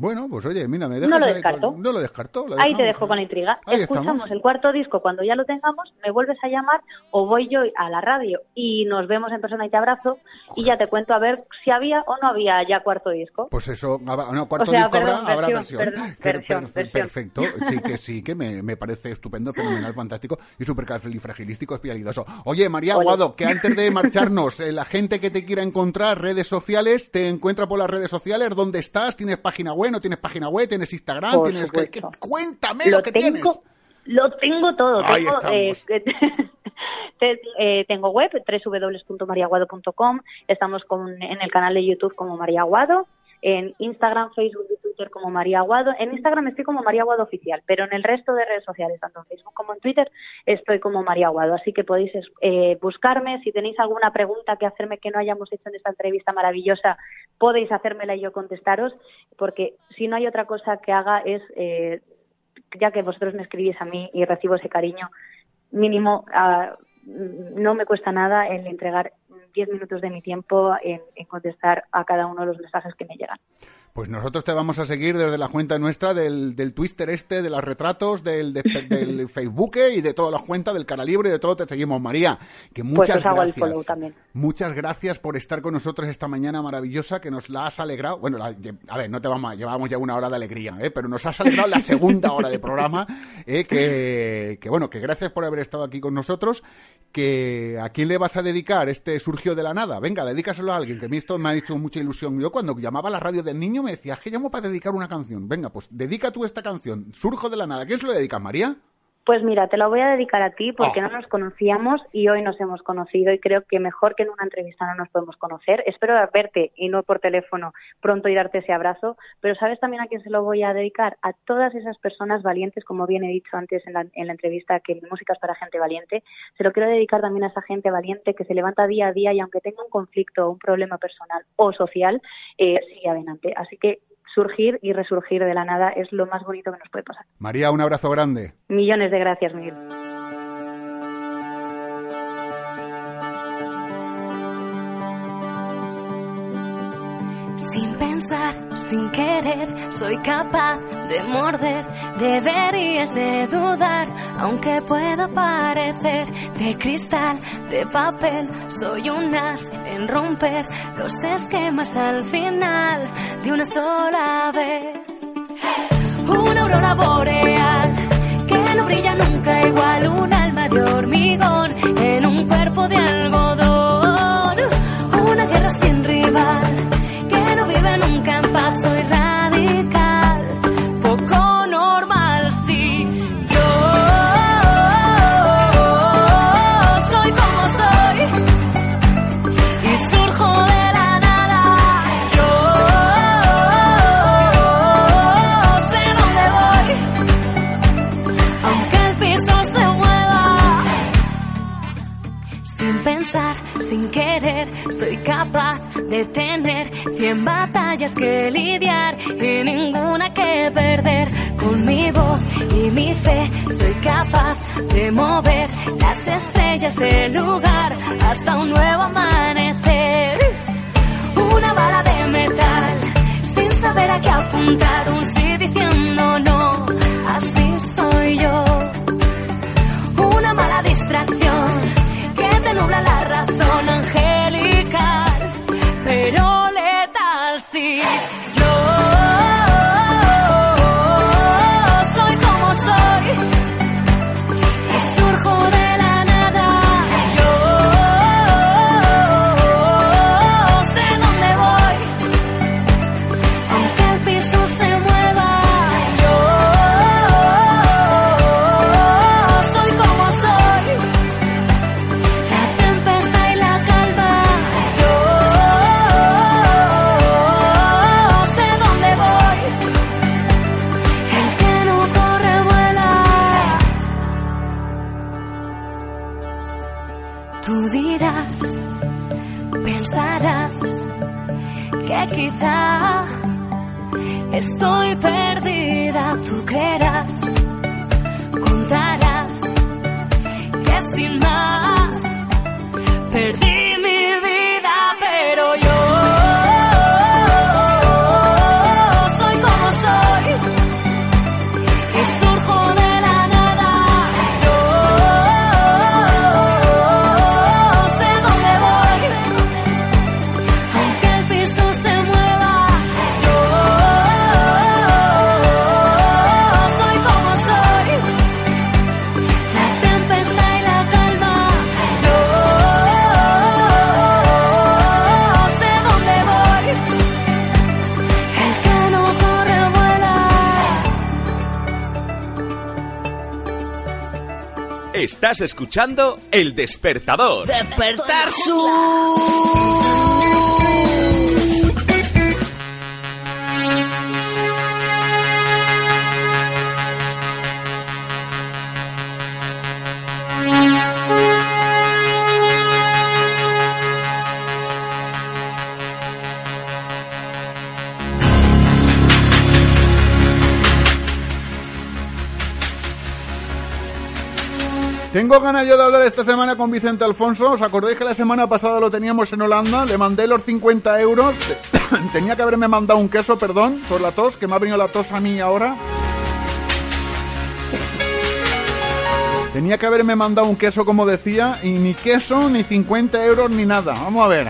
S2: Bueno, pues oye, mira, me
S3: No
S2: dejas
S3: lo
S2: ahí
S3: descarto.
S2: con- no lo descarto. lo
S3: Ahí te dejo con la intriga.
S2: Ahí
S3: Escuchamos
S2: estamos.
S3: el cuarto disco cuando ya lo tengamos, me vuelves a llamar o voy yo a la radio y nos vemos en persona y te abrazo y ya te cuento a ver si había o no había ya cuarto disco.
S2: Pues eso, habrá- no, cuarto
S3: O sea,
S2: disco habrá,
S3: perdón,
S2: habrá
S3: versión,
S2: versión.
S3: perdón,
S2: Que-
S3: versión,
S2: perfe-
S3: versión.
S2: Perfecto, sí que sí, que me, me parece estupendo, fenomenal, fantástico y súper fragilístico, espialidoso. Oye, María
S3: Ole.
S2: Aguado, que antes de marcharnos, eh, la gente que te quiera encontrar, redes sociales, te encuentra por las redes sociales, ¿dónde estás? ¿Tienes página web? ¿No tienes página web? ¿Tienes Instagram?
S3: Por
S2: ¿Tienes que, Cuéntame lo, que tienes.
S3: tengo, Lo tengo todo.
S2: Ahí
S3: tengo, eh,
S2: estamos.
S3: eh, tengo web, www.mariaguado.com. Estamos con- en el canal de YouTube como María Aguado. En Instagram, Facebook y Twitter como María Aguado. En Instagram estoy como María Aguado Oficial, pero en el resto de redes sociales, tanto en Facebook como en Twitter, estoy como María Aguado. Así que podéis eh, buscarme. Si tenéis alguna pregunta que hacerme que no hayamos hecho en esta entrevista maravillosa, podéis hacérmela y yo contestaros, porque si no hay otra cosa que haga es eh, ya que vosotros me escribís a mí y recibo ese cariño, mínimo ah, no me cuesta nada el entregar 10 minutos de mi tiempo en contestar a cada uno de los mensajes que me llegan.
S2: Pues nosotros te vamos a seguir desde la cuenta nuestra del, del Twitter este, de los retratos, del, del Facebook y de todas las cuentas del Cara Libre y de todo te seguimos. María, que
S3: Pues
S2: muchas gracias. Muchas gracias por estar con nosotros esta mañana maravillosa que nos la has alegrado. Bueno, la- a ver, no te vamos a, llevamos ya una hora de alegría, ¿eh? pero nos has alegrado la segunda hora de programa. ¿eh? Que, que bueno, que gracias por haber estado aquí con nosotros. Que a quién le vas a dedicar este surgió de la nada. Venga, dedícaselo a alguien, que a mí esto me ha hecho mucha ilusión. Yo cuando llamaba a la radio del niño me decía, "Es que llamo para dedicar una canción. Venga, pues dedica tú esta canción, Surjo de la nada. ¿Quién se lo dedicas, María?
S3: Pues mira, te la voy a dedicar a ti porque
S2: Oh.
S3: no nos conocíamos y hoy nos hemos conocido y creo que mejor que en una entrevista no nos podemos conocer. Espero verte y no por teléfono pronto y darte ese abrazo, pero ¿sabes también a quién se lo voy a dedicar? A todas esas personas valientes, como bien he dicho antes en la, en la entrevista, que mi música es para gente valiente. Se lo quiero dedicar también a esa gente valiente que se levanta día a día y aunque tenga un conflicto un problema personal o social, eh, sigue adelante. Así que surgir y resurgir de la nada es lo más bonito que nos puede pasar.
S2: María, un abrazo grande.
S3: Millones de gracias, Miguel.
S1: Sin pensar, sin querer, soy capaz de morder. Deberías de dudar, aunque pueda parecer de cristal, de papel. Soy un as en romper los esquemas al final de una sola vez. Una aurora boreal que no brilla nunca igual. Un alma de hormigón en un cuerpo de algodón. Sin querer, soy capaz de tener cien batallas que lidiar y ninguna que perder. Con mi voz y mi fe soy capaz de mover las estrellas del lugar hasta un nuevo amanecer. Una bala de metal, sin saber a qué apuntar, un
S4: Estás escuchando El Despertador.
S5: Despertar su...
S2: Tengo ganas yo de hablar esta semana con Vicente Alfonso. ¿Os acordáis que la semana pasada lo teníamos en Holanda? Le mandé los 50 euros. Tenía que haberme mandado un queso, perdón, por la tos, que me ha venido la tos a mí ahora. Tenía que haberme mandado un queso, como decía, y ni queso, ni 50 euros, ni nada. Vamos a ver.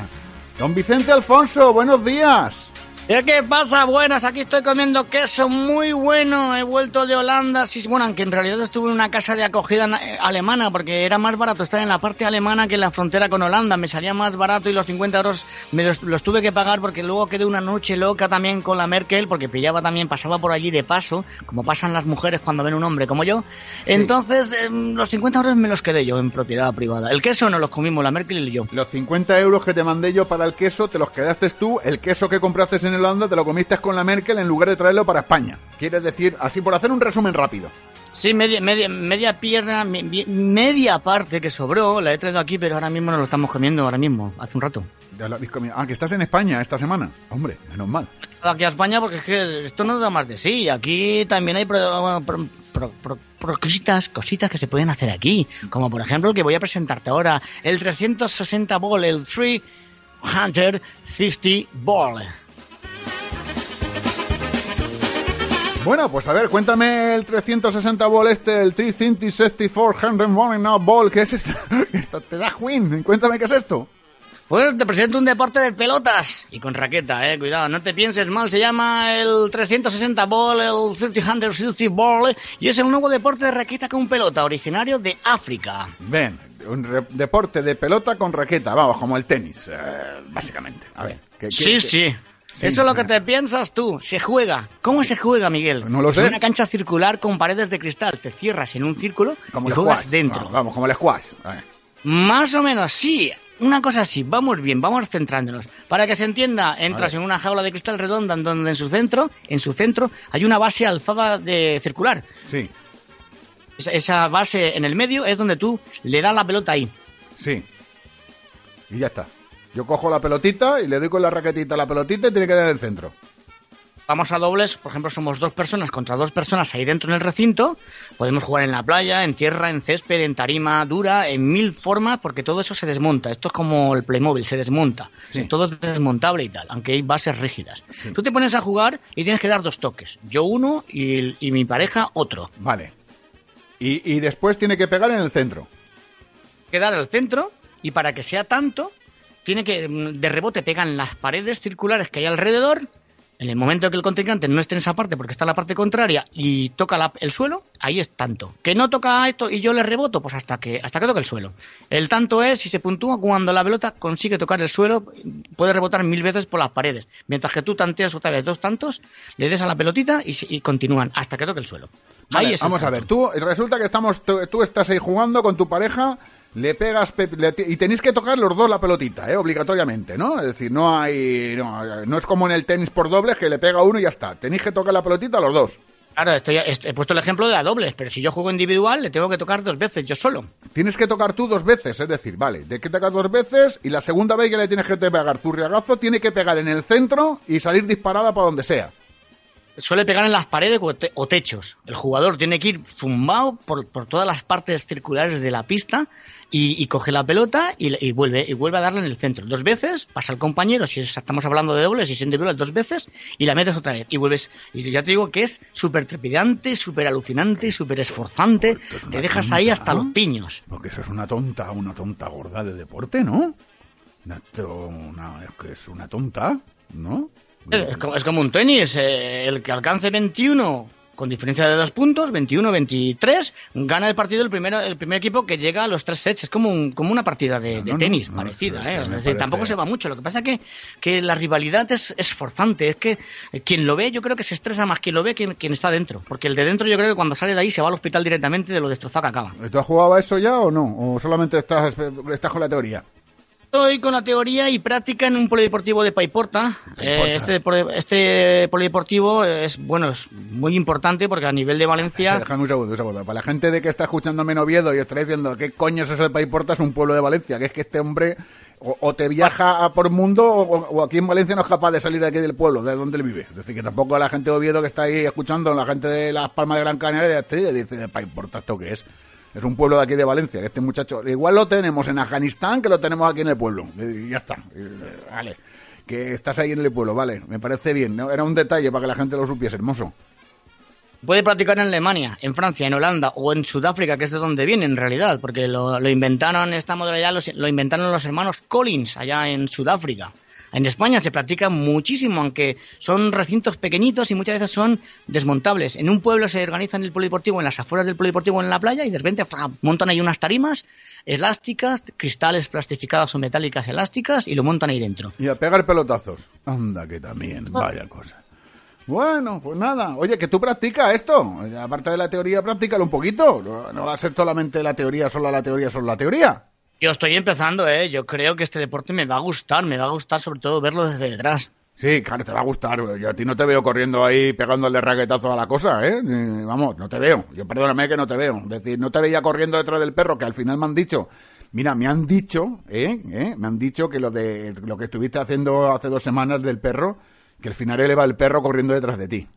S2: Don Vicente Alfonso, buenos días.
S5: ¿Qué pasa? Buenas, aquí estoy comiendo queso muy bueno. He vuelto de Holanda. Sí, bueno, aunque en realidad estuve en una casa de acogida eh, alemana porque era más barato estar en la parte alemana que en la frontera con Holanda. Me salía más barato y los 50 euros me los, tuve que pagar porque luego quedé una noche loca también con la Merkel porque pillaba también, pasaba por allí de paso, como pasan las mujeres cuando ven un hombre como yo. Entonces, em, los 50 euros me los quedé yo en propiedad privada. El queso no los comimos la Merkel y yo.
S2: Los 50 euros que te mandé yo para el queso te los quedaste tú. El queso que compraste en el Holanda te lo comiste con la Merkel en lugar de traerlo para España. Quieres decir, así por hacer un resumen rápido.
S5: Sí, media, media, media pierna, media parte que sobró, la he traído aquí, pero ahora mismo no lo estamos comiendo, ahora mismo, hace un rato.
S2: Ah, que estás en España esta semana. Hombre, menos mal.
S5: Aquí a España porque es que esto no da más de sí. Aquí también hay cositas, cositas que se pueden hacer aquí. Como por ejemplo el que voy a presentarte ahora, el 360 Ball, el 350 Ball.
S2: Bueno, pues a ver, cuéntame el 360 ball este, el 364 now ball, ¿qué es esto? te da Queen, cuéntame qué es esto.
S5: Pues te presento un deporte de pelotas y con raqueta, eh, cuidado, no te pienses mal, se llama el 360 ball, el 360 ball y es un nuevo deporte de raqueta con pelota, originario de África.
S2: Ven, un deporte de pelota con raqueta, vamos, como el tenis, eh, básicamente. A ver.
S5: sí, sí. Eso es lo que te piensas tú. Se juega. ¿Cómo se juega, Miguel?
S2: No lo sé.
S5: Es una cancha circular con paredes de cristal. Te cierras en un círculo y juegas dentro.
S2: Vamos, como el squash.
S5: Más o menos, sí. Una cosa así. Vamos bien, vamos centrándonos. Para que se entienda, entras en una jaula de cristal redonda en donde en su centro, en su centro, hay una base alzada de circular.
S2: Sí.
S5: Esa, esa base en el medio es donde tú le das la pelota ahí.
S2: Sí. Y ya está. Yo cojo la pelotita y le doy con la raquetita a la pelotita y tiene que dar en el centro.
S5: Vamos a dobles, por ejemplo, somos dos personas contra dos personas ahí dentro en el recinto. Podemos jugar en la playa, en tierra, en césped, en tarima dura, en mil formas, porque todo eso se desmonta. Esto es como el Playmobil, se desmonta. Todo es desmontable y tal, aunque hay bases rígidas. Tú te pones a jugar y tienes que dar dos toques. Yo uno y, mi pareja otro.
S2: Vale. Y, y después tiene que pegar en el centro.
S5: Quedar al centro y para que sea tanto, tiene que de rebote pegan las paredes circulares que hay alrededor. En el momento que el contrincante no esté en esa parte porque está en la parte contraria y toca el suelo, ahí es tanto. Que no toca esto y yo le reboto, pues hasta que hasta que toque el suelo. El tanto es si se puntúa cuando la pelota consigue tocar el suelo, puede rebotar mil veces por las paredes. Mientras que tú tanteas otra vez dos tantos, le des a la pelotita y, continúan hasta que toque el suelo.
S2: ahí vamos a ver, tú resulta que estamos tú estás ahí jugando con tu pareja le pegas y tenéis que tocar los dos la pelotita, ¿eh? obligatoriamente, ¿no? Es decir, no hay no, es como en el tenis por dobles que le pega uno y ya está. Tenéis que tocar la pelotita los dos.
S5: Claro, estoy, he puesto el ejemplo de a dobles, pero si yo juego individual le tengo que tocar dos veces yo solo.
S2: Tienes que tocar tú dos veces, es decir, vale, de que tocar dos veces y la segunda vez que le tienes que pegar zurriagazo tiene que pegar en el centro y salir disparada para donde sea
S5: suele pegar en las paredes o, techos. El jugador tiene que ir zumbado por, todas las partes circulares de la pista y, coge la pelota y, vuelve y vuelve a darle en el centro. Dos veces, pasa al compañero, si estamos hablando de dobles, si es individual, dos veces, y la metes otra vez. Y vuelves. Y ya te digo que es súper trepidante, súper alucinante, súper esforzante. Te dejas ahí hasta los piños.
S2: Porque eso es una tonta, una tonta gorda de deporte, ¿no? es que es una tonta, ¿no?
S5: Es como, un tenis, eh, el que alcance 21 con diferencia de dos puntos, 21-23, gana el partido el, primero, el primer equipo que llega a los tres sets. Es como, un, como una partida de, tenis parecida. ¿eh? tampoco se va mucho. Lo que pasa es que, que la rivalidad es, es forzante. Es que quien lo ve, yo creo que se estresa más quien lo ve que quien está dentro. Porque el de dentro, yo creo que cuando sale de ahí se va al hospital directamente de lo destrozado que acaba.
S2: ¿Tú has jugado a eso ya o no? ¿O solamente estás, estás con la teoría?
S5: Estoy con la teoría y práctica en un polideportivo de Paiporta. Eh, este, este polideportivo es bueno, es muy importante porque a nivel de Valencia.
S2: Déjame un segundo, un segundo. Para la gente de que está escuchando en Oviedo y estaréis viendo qué coño es eso de Paiporta, es un pueblo de Valencia, que es que este hombre o, te viaja a por mundo o, aquí en Valencia no es capaz de salir de aquí del pueblo, de donde él vive. Es decir, que tampoco la gente de Oviedo que está ahí escuchando, la gente de Las Palmas de Gran Canaria, te dice, Paiporta, ¿esto qué es? Es un pueblo de aquí de Valencia. Este muchacho, igual lo tenemos en Afganistán que lo tenemos aquí en el pueblo. Y ya está. Vale. Que estás ahí en el pueblo, vale. Me parece bien. Era un detalle para que la gente lo supiese, hermoso.
S5: Puede practicar en Alemania, en Francia, en Holanda o en Sudáfrica, que es de donde viene en realidad, porque lo, inventaron, esta modalidad lo inventaron los hermanos Collins allá en Sudáfrica. En España se practica muchísimo, aunque son recintos pequeñitos y muchas veces son desmontables. En un pueblo se organizan el polideportivo en las afueras del polideportivo en la playa y de repente montan ahí unas tarimas elásticas, cristales plastificadas o metálicas elásticas y lo montan ahí dentro.
S2: Y a pegar pelotazos. Anda que también, vaya cosa. Bueno, pues nada. Oye, que tú practicas esto. Aparte de la teoría, practícalo un poquito. No va a ser solamente la teoría, solo la teoría, solo la teoría.
S5: Yo estoy empezando, ¿eh? Yo creo que este deporte me va a gustar, me va a gustar sobre todo verlo desde detrás.
S2: Sí, claro, te va a gustar. Yo a ti no te veo corriendo ahí pegándole raquetazo a la cosa, ¿eh? Vamos, no te veo. Yo perdóname que no te veo. Es decir, no te veía corriendo detrás del perro, que al final me han dicho... Mira, me han dicho, ¿eh? ¿eh? Me han dicho que lo de lo que estuviste haciendo hace dos semanas del perro, que al final él va el perro corriendo detrás de ti.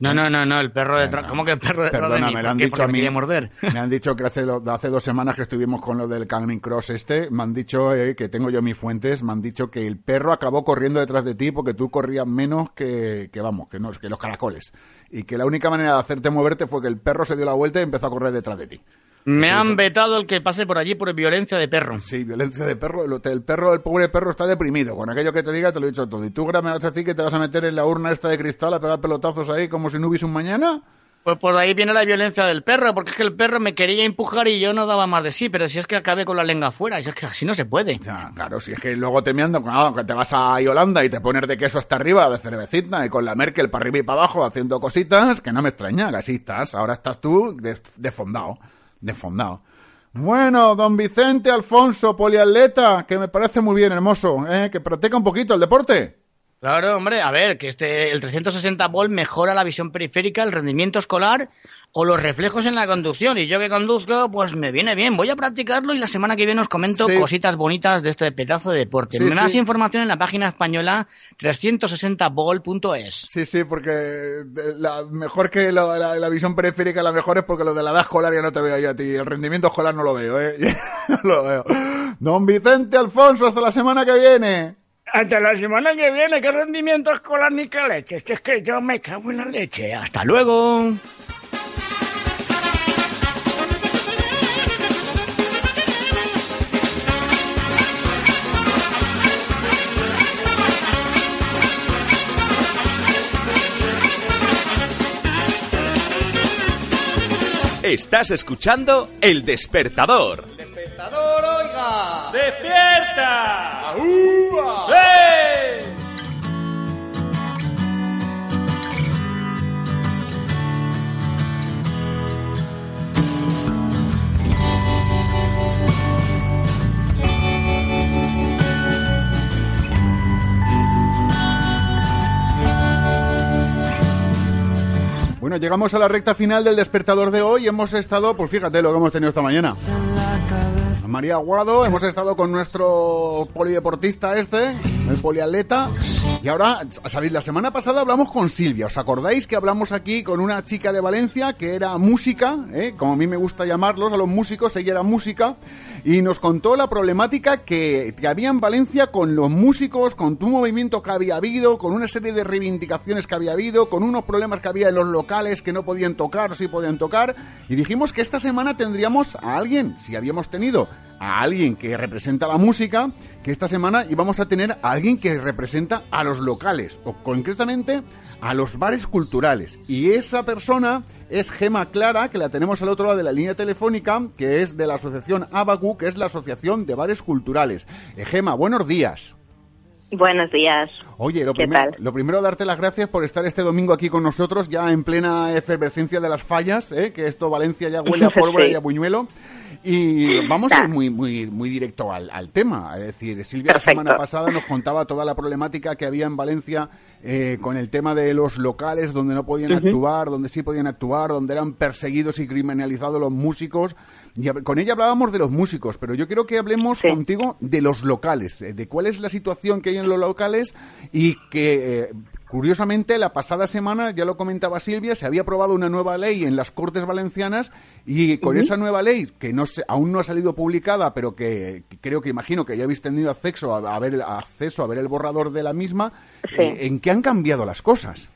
S5: No, no, no, no, el perro detrás. ¿Cómo que el perro detrás
S2: Perdona,
S5: de mí?
S2: me han dicho a mí.
S5: Me, morder?
S2: me han dicho que hace, hace dos semanas que estuvimos con lo del Canning Cross este, me han dicho eh, que tengo yo mis fuentes, me han dicho que el perro acabó corriendo detrás de ti porque tú corrías menos que, que vamos, que, no, que los caracoles. Y que la única manera de hacerte moverte fue que el perro se dio la vuelta y empezó a correr detrás de ti.
S5: Me han vetado el que pase por allí por violencia de perro.
S2: Sí, violencia de perro. El, perro, el pobre perro está deprimido. Con aquello que te diga te lo he dicho todo. ¿Y tú, me vas a decir que te vas a meter en la urna esta de cristal a pegar pelotazos ahí como si no hubiese un mañana?
S5: Pues por ahí viene la violencia del perro, porque es que el perro me quería empujar y yo no daba más de sí, pero si es que acabé con la lengua afuera, y es que así no se puede.
S2: Ya, claro, si es que luego te miando, claro, que te vas a Holanda y te pones de queso hasta arriba, de cervecita, y con la Merkel para arriba y para abajo haciendo cositas, que no me extraña, que así estás. Ahora estás tú desfondado, desfondado. Bueno, don Vicente Alfonso, poliatleta, que me parece muy bien, hermoso, ¿eh? que practica un poquito el deporte.
S5: Claro, hombre, a ver, que este el 360 volt mejora la visión periférica, el rendimiento escolar o los reflejos en la conducción. Y yo que conduzco, pues me viene bien. Voy a practicarlo y la semana que viene os comento cositas bonitas de este pedazo de deporte. Más información en la página española 360volt.es.
S2: Sí, sí, porque la, mejor que la, visión periférica, la mejor es porque lo de la edad escolar ya no te veo yo a ti. El rendimiento escolar no lo veo, ¿eh? no lo veo. Don Vicente Alfonso, hasta la semana que viene.
S5: Hasta la semana que viene, ¿qué rendimiento escolar ni qué leche? Es que, es que yo me cago en la leche. Hasta luego.
S4: Estás escuchando El Despertador.
S6: ¡El despertador, oiga!
S4: ¡Despierta!
S6: ¡Ahúa!
S4: ¡Eh!
S2: Bueno, llegamos a la recta final del despertador de hoy. Hemos estado, pues fíjate lo que hemos tenido esta mañana. María Aguado, hemos estado con nuestro polideportista este, el poliatleta. Y ahora, sabéis, la semana pasada hablamos con Silvia. ¿Os acordáis que hablamos aquí con una chica de Valencia que era música, eh? como a mí me gusta llamarlos, a los músicos, ella era música, y nos contó la problemática que, que había en Valencia con los músicos, con tu movimiento que había habido, con una serie de reivindicaciones que había habido, con unos problemas que había en los locales que no podían tocar o sí podían tocar. Y dijimos que esta semana tendríamos a alguien, si habíamos tenido a alguien que representa la música, que esta semana íbamos a tener a alguien que representa a los locales, o concretamente a los bares culturales. Y esa persona es Gema Clara, que la tenemos al otro lado de la línea telefónica, que es de la asociación Abacu, que es la Asociación de Bares Culturales. Eh, Gema, buenos días.
S3: Buenos días.
S2: Oye, lo, primero, lo primero, darte las gracias por estar este domingo aquí con nosotros, ya en plena efervescencia de las fallas, ¿eh? que esto Valencia ya huele a pólvora y a buñuelo. Y vamos a ir muy, muy, muy directo al, tema. Es decir, Silvia la semana pasada nos contaba toda la problemática que había en Valencia eh, con el tema de los locales donde no podían actuar, donde sí podían actuar, donde eran perseguidos y criminalizados los músicos. Y con ella hablábamos de los músicos, pero yo quiero que hablemos contigo de los locales, eh, de cuál es la situación que hay en los locales y que, eh, Curiosamente, la pasada semana, ya lo comentaba Silvia, se había aprobado una nueva ley en las Cortes Valencianas y con esa nueva ley, que no se, aún no ha salido publicada, pero que, creo que imagino que ya habéis tenido acceso a, ver, acceso a ver el borrador de la misma, eh, ¿en qué han cambiado las cosas?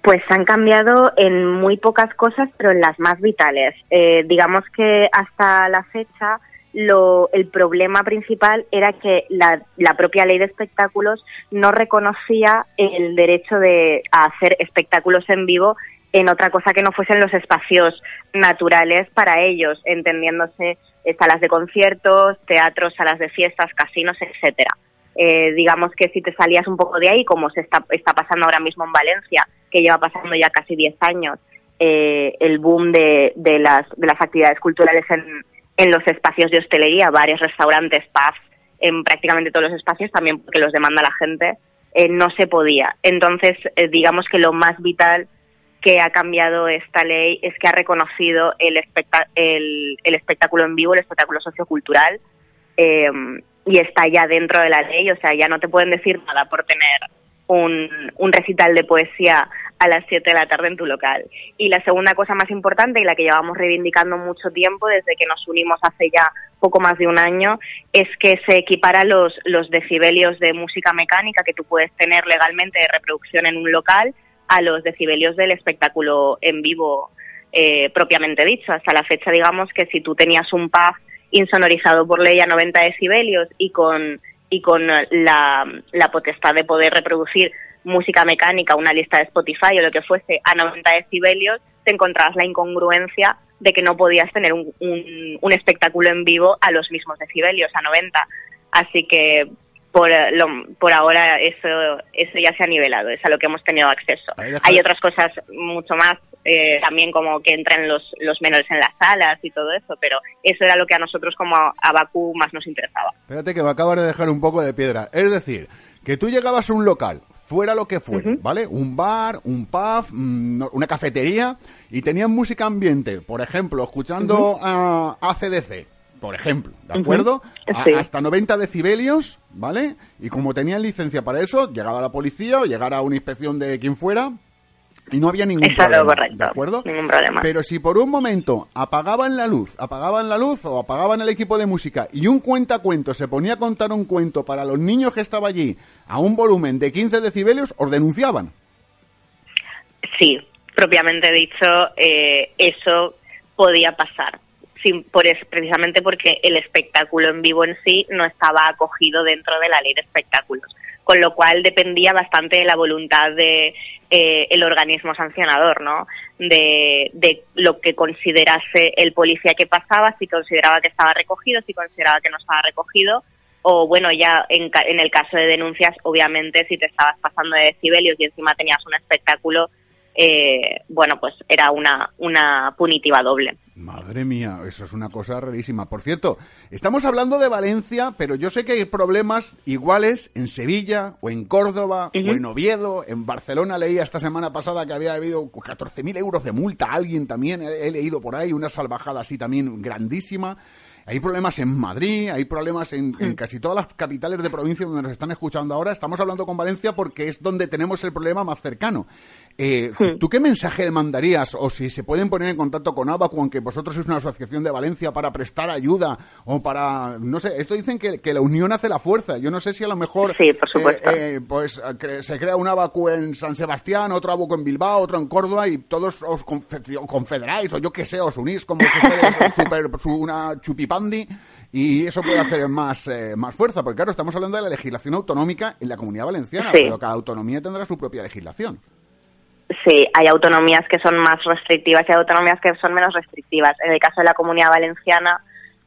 S7: Pues han cambiado en muy pocas cosas, pero en las más vitales. Eh, digamos que hasta la fecha lo, el problema principal era que la, la, propia ley de espectáculos no reconocía el derecho de hacer espectáculos en vivo en otra cosa que no fuesen los espacios naturales para ellos, entendiéndose salas de conciertos, teatros, salas de fiestas, casinos, etcétera. Eh, digamos que si te salías un poco de ahí, como se está, está pasando ahora mismo en Valencia, que lleva pasando ya casi 10 años, eh, el boom de, de, las, de las actividades culturales en, en los espacios de hostelería, varios restaurantes, pubs, en prácticamente todos los espacios, también porque los demanda la gente, eh, no se podía. Entonces, eh, digamos que lo más vital que ha cambiado esta ley es que ha reconocido el, el, el espectáculo en vivo, el espectáculo sociocultural, eh, y está ya dentro de la ley, o sea, ya no te pueden decir nada por tener un, un recital de poesía a las 7 de la tarde en tu local. Y la segunda cosa más importante y la que llevamos reivindicando mucho tiempo desde que nos unimos hace ya poco más de un año es que se equipara los, los decibelios de música mecánica que tú puedes tener legalmente de reproducción en un local a los decibelios del espectáculo en vivo eh, propiamente dicho. Hasta la fecha, digamos que si tú tenías un pub insonorizado por ley a 90 decibelios y con, y con la, la potestad de poder reproducir música mecánica, una lista de Spotify o lo que fuese a 90 decibelios, te encontrabas la incongruencia de que no podías tener un, un, espectáculo en vivo a los mismos decibelios, a 90. Así que por, lo, por ahora eso, eso ya se ha nivelado, es a lo que hemos tenido acceso. Hay otras cosas mucho más, eh, también como que entren los, los menores en las salas y todo eso, pero eso era lo que a nosotros como a Bakú más nos interesaba.
S2: Espérate que me acabas de dejar un poco de piedra. Es decir, que tú llegabas a un local, fuera lo que fuera, ¿vale? Un bar, un pub, mm, una cafetería y tenían música ambiente, por ejemplo, escuchando a ACDC, por ejemplo, ¿de acuerdo? hasta 90 decibelios, ¿vale? Y como tenían licencia para eso, llegaba la policía o llegara una inspección de quien fuera, y no había ningún problema. ¿De acuerdo?
S7: Ningún problema.
S2: Pero si por un momento apagaban la luz, apagaban la luz o apagaban el equipo de música y un cuentacuento se ponía a contar un cuento para los niños que estaban allí a un volumen de 15 decibelios, os denunciaban.
S7: Sí, propiamente dicho, eh, eso podía pasar. Sin, por, precisamente porque el espectáculo en vivo en sí no estaba acogido dentro de la ley de espectáculos con lo cual dependía bastante de la voluntad de eh, el organismo sancionador, ¿no? De, de, lo que considerase el policía que pasaba, si consideraba que estaba recogido, si consideraba que no estaba recogido, o bueno, ya en, en el caso de denuncias, obviamente, si te estabas pasando de decibelios y encima tenías un espectáculo eh, bueno, pues era una, una punitiva doble.
S2: Madre mía, eso es una cosa rarísima. Por cierto, estamos hablando de Valencia, pero yo sé que hay problemas iguales en Sevilla, o en Córdoba, o en Oviedo, en Barcelona leía esta semana pasada que había habido 14.000 euros de multa a alguien también, he, leído por ahí una salvajada así también grandísima. Hay problemas en Madrid, hay problemas en, mm. casi todas las capitales de provincia donde nos están escuchando ahora. Estamos hablando con Valencia porque es donde tenemos el problema más cercano. Eh, ¿Tú qué mensaje le mandarías? O si se pueden poner en contacto con Abacu, aunque vosotros sois una asociación de Valencia, para prestar ayuda o para, no sé, esto dicen que, la unión hace la fuerza. Yo no sé si a lo mejor
S7: sí, por supuesto.
S2: Eh, eh, pues se crea un Abacu en San Sebastián, otro Abacu en Bilbao, otro en Córdoba y todos os confederáis o yo qué sé, os unís como si fuerais super, una chupipandi y eso puede hacer más, más fuerza, porque claro, estamos hablando de la legislación autonómica en la comunidad valenciana, pero cada autonomía tendrá su propia legislación.
S7: Sí, hay autonomías que son más restrictivas y hay autonomías que son menos restrictivas. En el caso de la comunidad valenciana,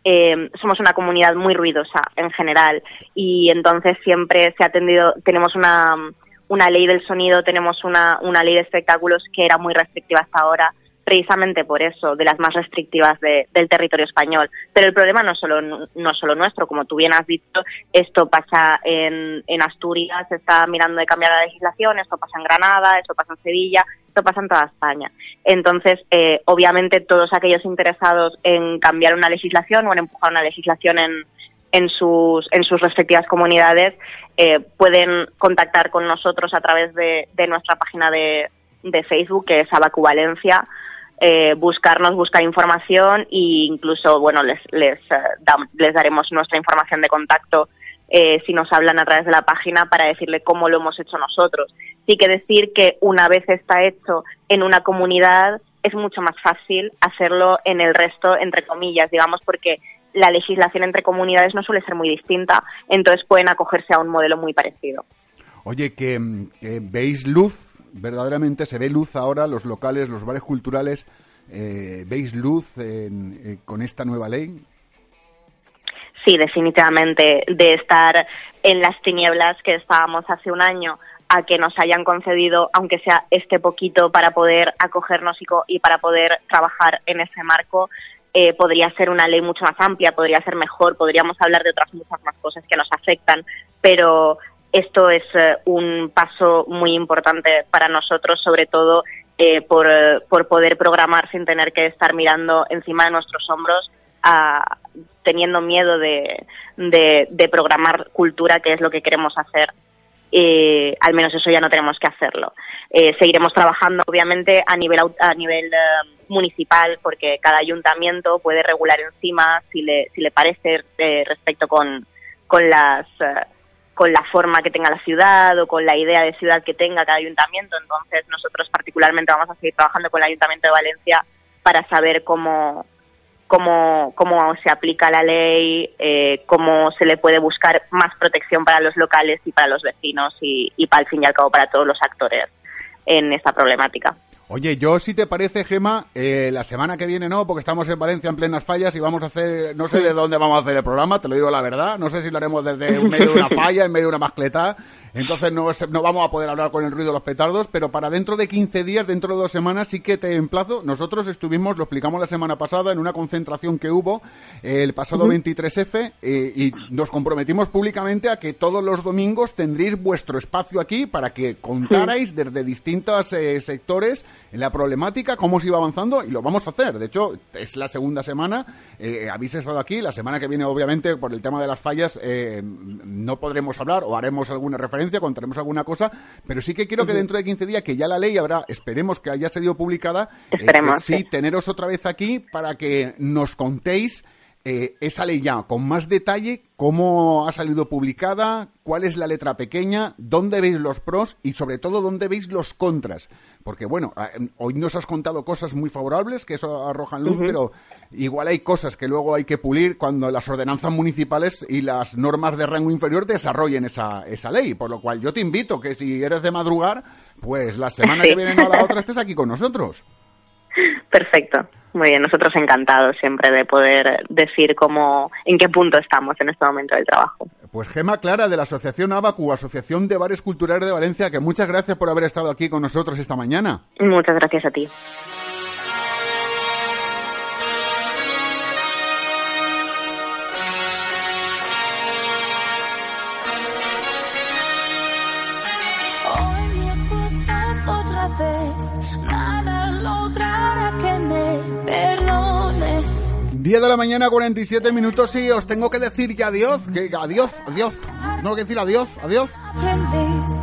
S7: eh, somos una comunidad muy ruidosa en general y entonces siempre se ha atendido, tenemos una, una ley del sonido, tenemos una, una ley de espectáculos que era muy restrictiva hasta ahora precisamente por eso, de las más restrictivas del territorio español. Pero el problema no es solo, no solo nuestro, como tú bien has dicho, esto pasa en, Asturias, se está mirando de cambiar la legislación, esto pasa en Granada, esto pasa en Sevilla, esto pasa en toda España. Entonces, eh, obviamente, todos aquellos interesados en cambiar una legislación o en empujar una legislación en, en sus, en sus respectivas comunidades, eh, pueden contactar con nosotros a través de, de nuestra página de, de Facebook, que es Abacu Valencia, eh, buscarnos, buscar información e incluso, bueno, les, les, eh, les daremos nuestra información de contacto eh, si nos hablan a través de la página para decirle cómo lo hemos hecho nosotros. Sí que decir que una vez está hecho en una comunidad es mucho más fácil hacerlo en el resto, entre comillas, digamos, porque la legislación entre comunidades no suele ser muy distinta, entonces pueden acogerse a un modelo muy parecido.
S2: Oye, que, mm, que veis luz, verdaderamente se ve luz ahora, los locales, los bares culturales, eh, ¿veis luz en- eh, con esta nueva ley?
S7: Sí, definitivamente, de estar en las tinieblas que estábamos hace un año a que nos hayan concedido, aunque sea este poquito, para poder acogernos y, co- y para poder trabajar en ese marco, eh, podría ser una ley mucho más amplia, podría ser mejor, podríamos hablar de otras muchas más cosas que nos afectan, pero esto es eh, un paso muy importante para nosotros, sobre todo eh, por, eh, por poder programar sin tener que estar mirando encima de nuestros hombros, a- teniendo miedo de, de, programar cultura, que es lo que queremos hacer. Eh, al menos eso ya no tenemos que hacerlo. Eh, seguiremos trabajando, obviamente, a nivel, a nivel eh, municipal, porque cada ayuntamiento puede regular encima si le, si le parece respecto con, con las con la forma que tenga la ciudad o con la idea de ciudad que tenga cada ayuntamiento. Entonces, nosotros particularmente vamos a seguir trabajando con el Ayuntamiento de Valencia para saber cómo, cómo, cómo se aplica la ley, eh, cómo se le puede buscar más protección para los locales y para los vecinos y, y para, al fin y al cabo, para todos los actores en esta problemática.
S2: Oye, yo si te parece, Gema, eh, la semana que viene no, porque estamos en Valencia en plenas fallas y vamos a hacer, no sé de dónde vamos a hacer el programa, te lo digo la verdad, no sé si lo haremos desde en medio de una falla, en medio de una mascleta, entonces no, no vamos a poder hablar con el ruido de los petardos, pero para dentro de 15 días, dentro de dos semanas, sí que te emplazo. Nosotros estuvimos, lo explicamos la semana pasada, en una concentración que hubo eh, el pasado 23F eh, y nos comprometimos públicamente a que todos los domingos tendréis vuestro espacio aquí para que contarais desde distintos eh, sectores en la problemática, cómo se iba avanzando y lo vamos a hacer. De hecho, es la segunda semana, eh, habéis estado aquí, la semana que viene obviamente por el tema de las fallas eh, no podremos hablar o haremos alguna referencia, contaremos alguna cosa, pero sí que quiero que dentro de 15 días, que ya la ley habrá, esperemos que haya sido publicada, eh,
S7: Esperemos,
S2: sí,
S7: sí.
S2: teneros otra vez aquí para que nos contéis eh, esa ley ya con más detalle, cómo ha salido publicada, cuál es la letra pequeña, dónde veis los pros y sobre todo dónde veis los contras. Porque bueno, a- em, hoy nos has contado cosas muy favorables, que eso arrojan luz, pero igual hay cosas que luego hay que pulir cuando las ordenanzas municipales y las normas de rango inferior desarrollen esa, esa ley. Por lo cual yo te invito que si eres de madrugar, pues la semana
S7: Sí.
S2: que viene no la otra estés aquí con nosotros.
S7: Perfecto. Muy bien, nosotros encantados siempre de poder decir cómo, en qué punto estamos en este momento del trabajo.
S2: Pues Gema Clara de la Asociación Abacu, Asociación de Bares Culturales de Valencia, que muchas gracias por haber estado aquí con nosotros esta mañana.
S7: Muchas gracias a ti.
S2: 10 de la mañana, 47 minutos y os tengo que decir ya adiós, que adiós, adiós. Tengo que decir adiós, adiós.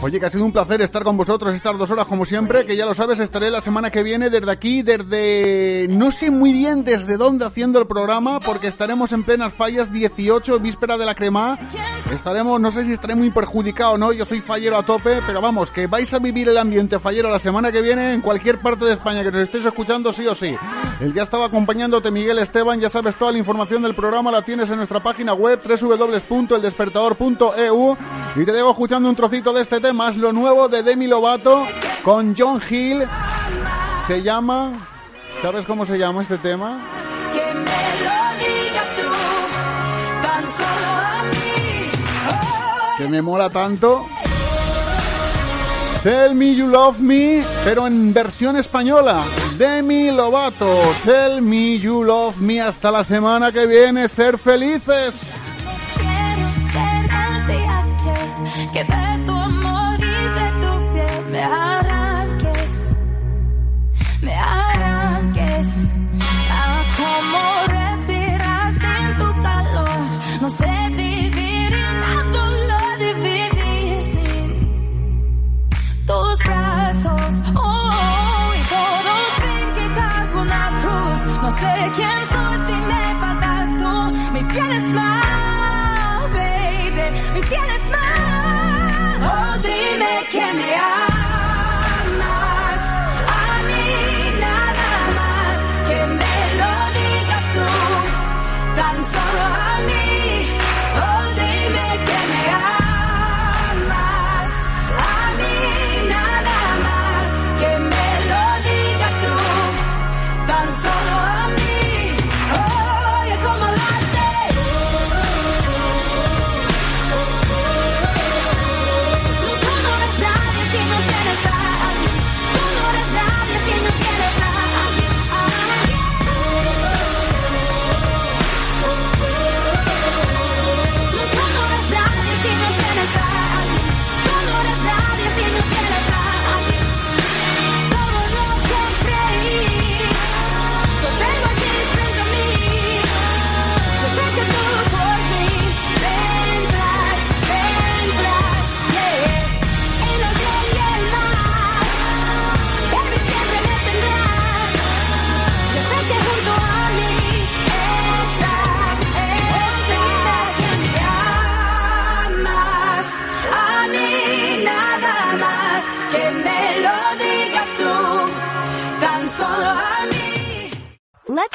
S2: Oye, que ha sido un placer estar con vosotros estas dos horas como siempre, que ya lo sabes, estaré la semana que viene desde aquí, desde... no sé muy bien desde dónde haciendo el programa, porque estaremos en plenas fallas 18, víspera de la crema. Estaremos, no sé si estaré muy perjudicado o no, yo soy fallero a tope, pero vamos, que vais a vivir el ambiente fallero la semana que viene en cualquier parte de España que nos estéis escuchando sí o sí. El ya estaba acompañándote Miguel Esteban, ya sabes, toda la información del programa la tienes en nuestra página web www.eldespertador.eu y te dejo escuchando un trocito de este tema, es lo nuevo de Demi Lovato con John Hill. Se llama, ¿sabes cómo se llama este tema?
S8: que me lo digas tú, tan solo a mí. Oh,
S2: que me mola tanto. Tell Me You Love Me, pero en versión española. Demi Lovato, Tell Me You Love Me. Hasta la semana que viene, ser felices.
S8: que de tu amor y de tu piel me arranques, me arranques. Ah, como respirar sin tu calor, no sé
S1: vivir en lado de vivir sin tus brazos. Oh, y todo fin que cargo una cruz, no sé quién soy si me faltas tú, me tienes mal, baby, me tienes
S8: mal.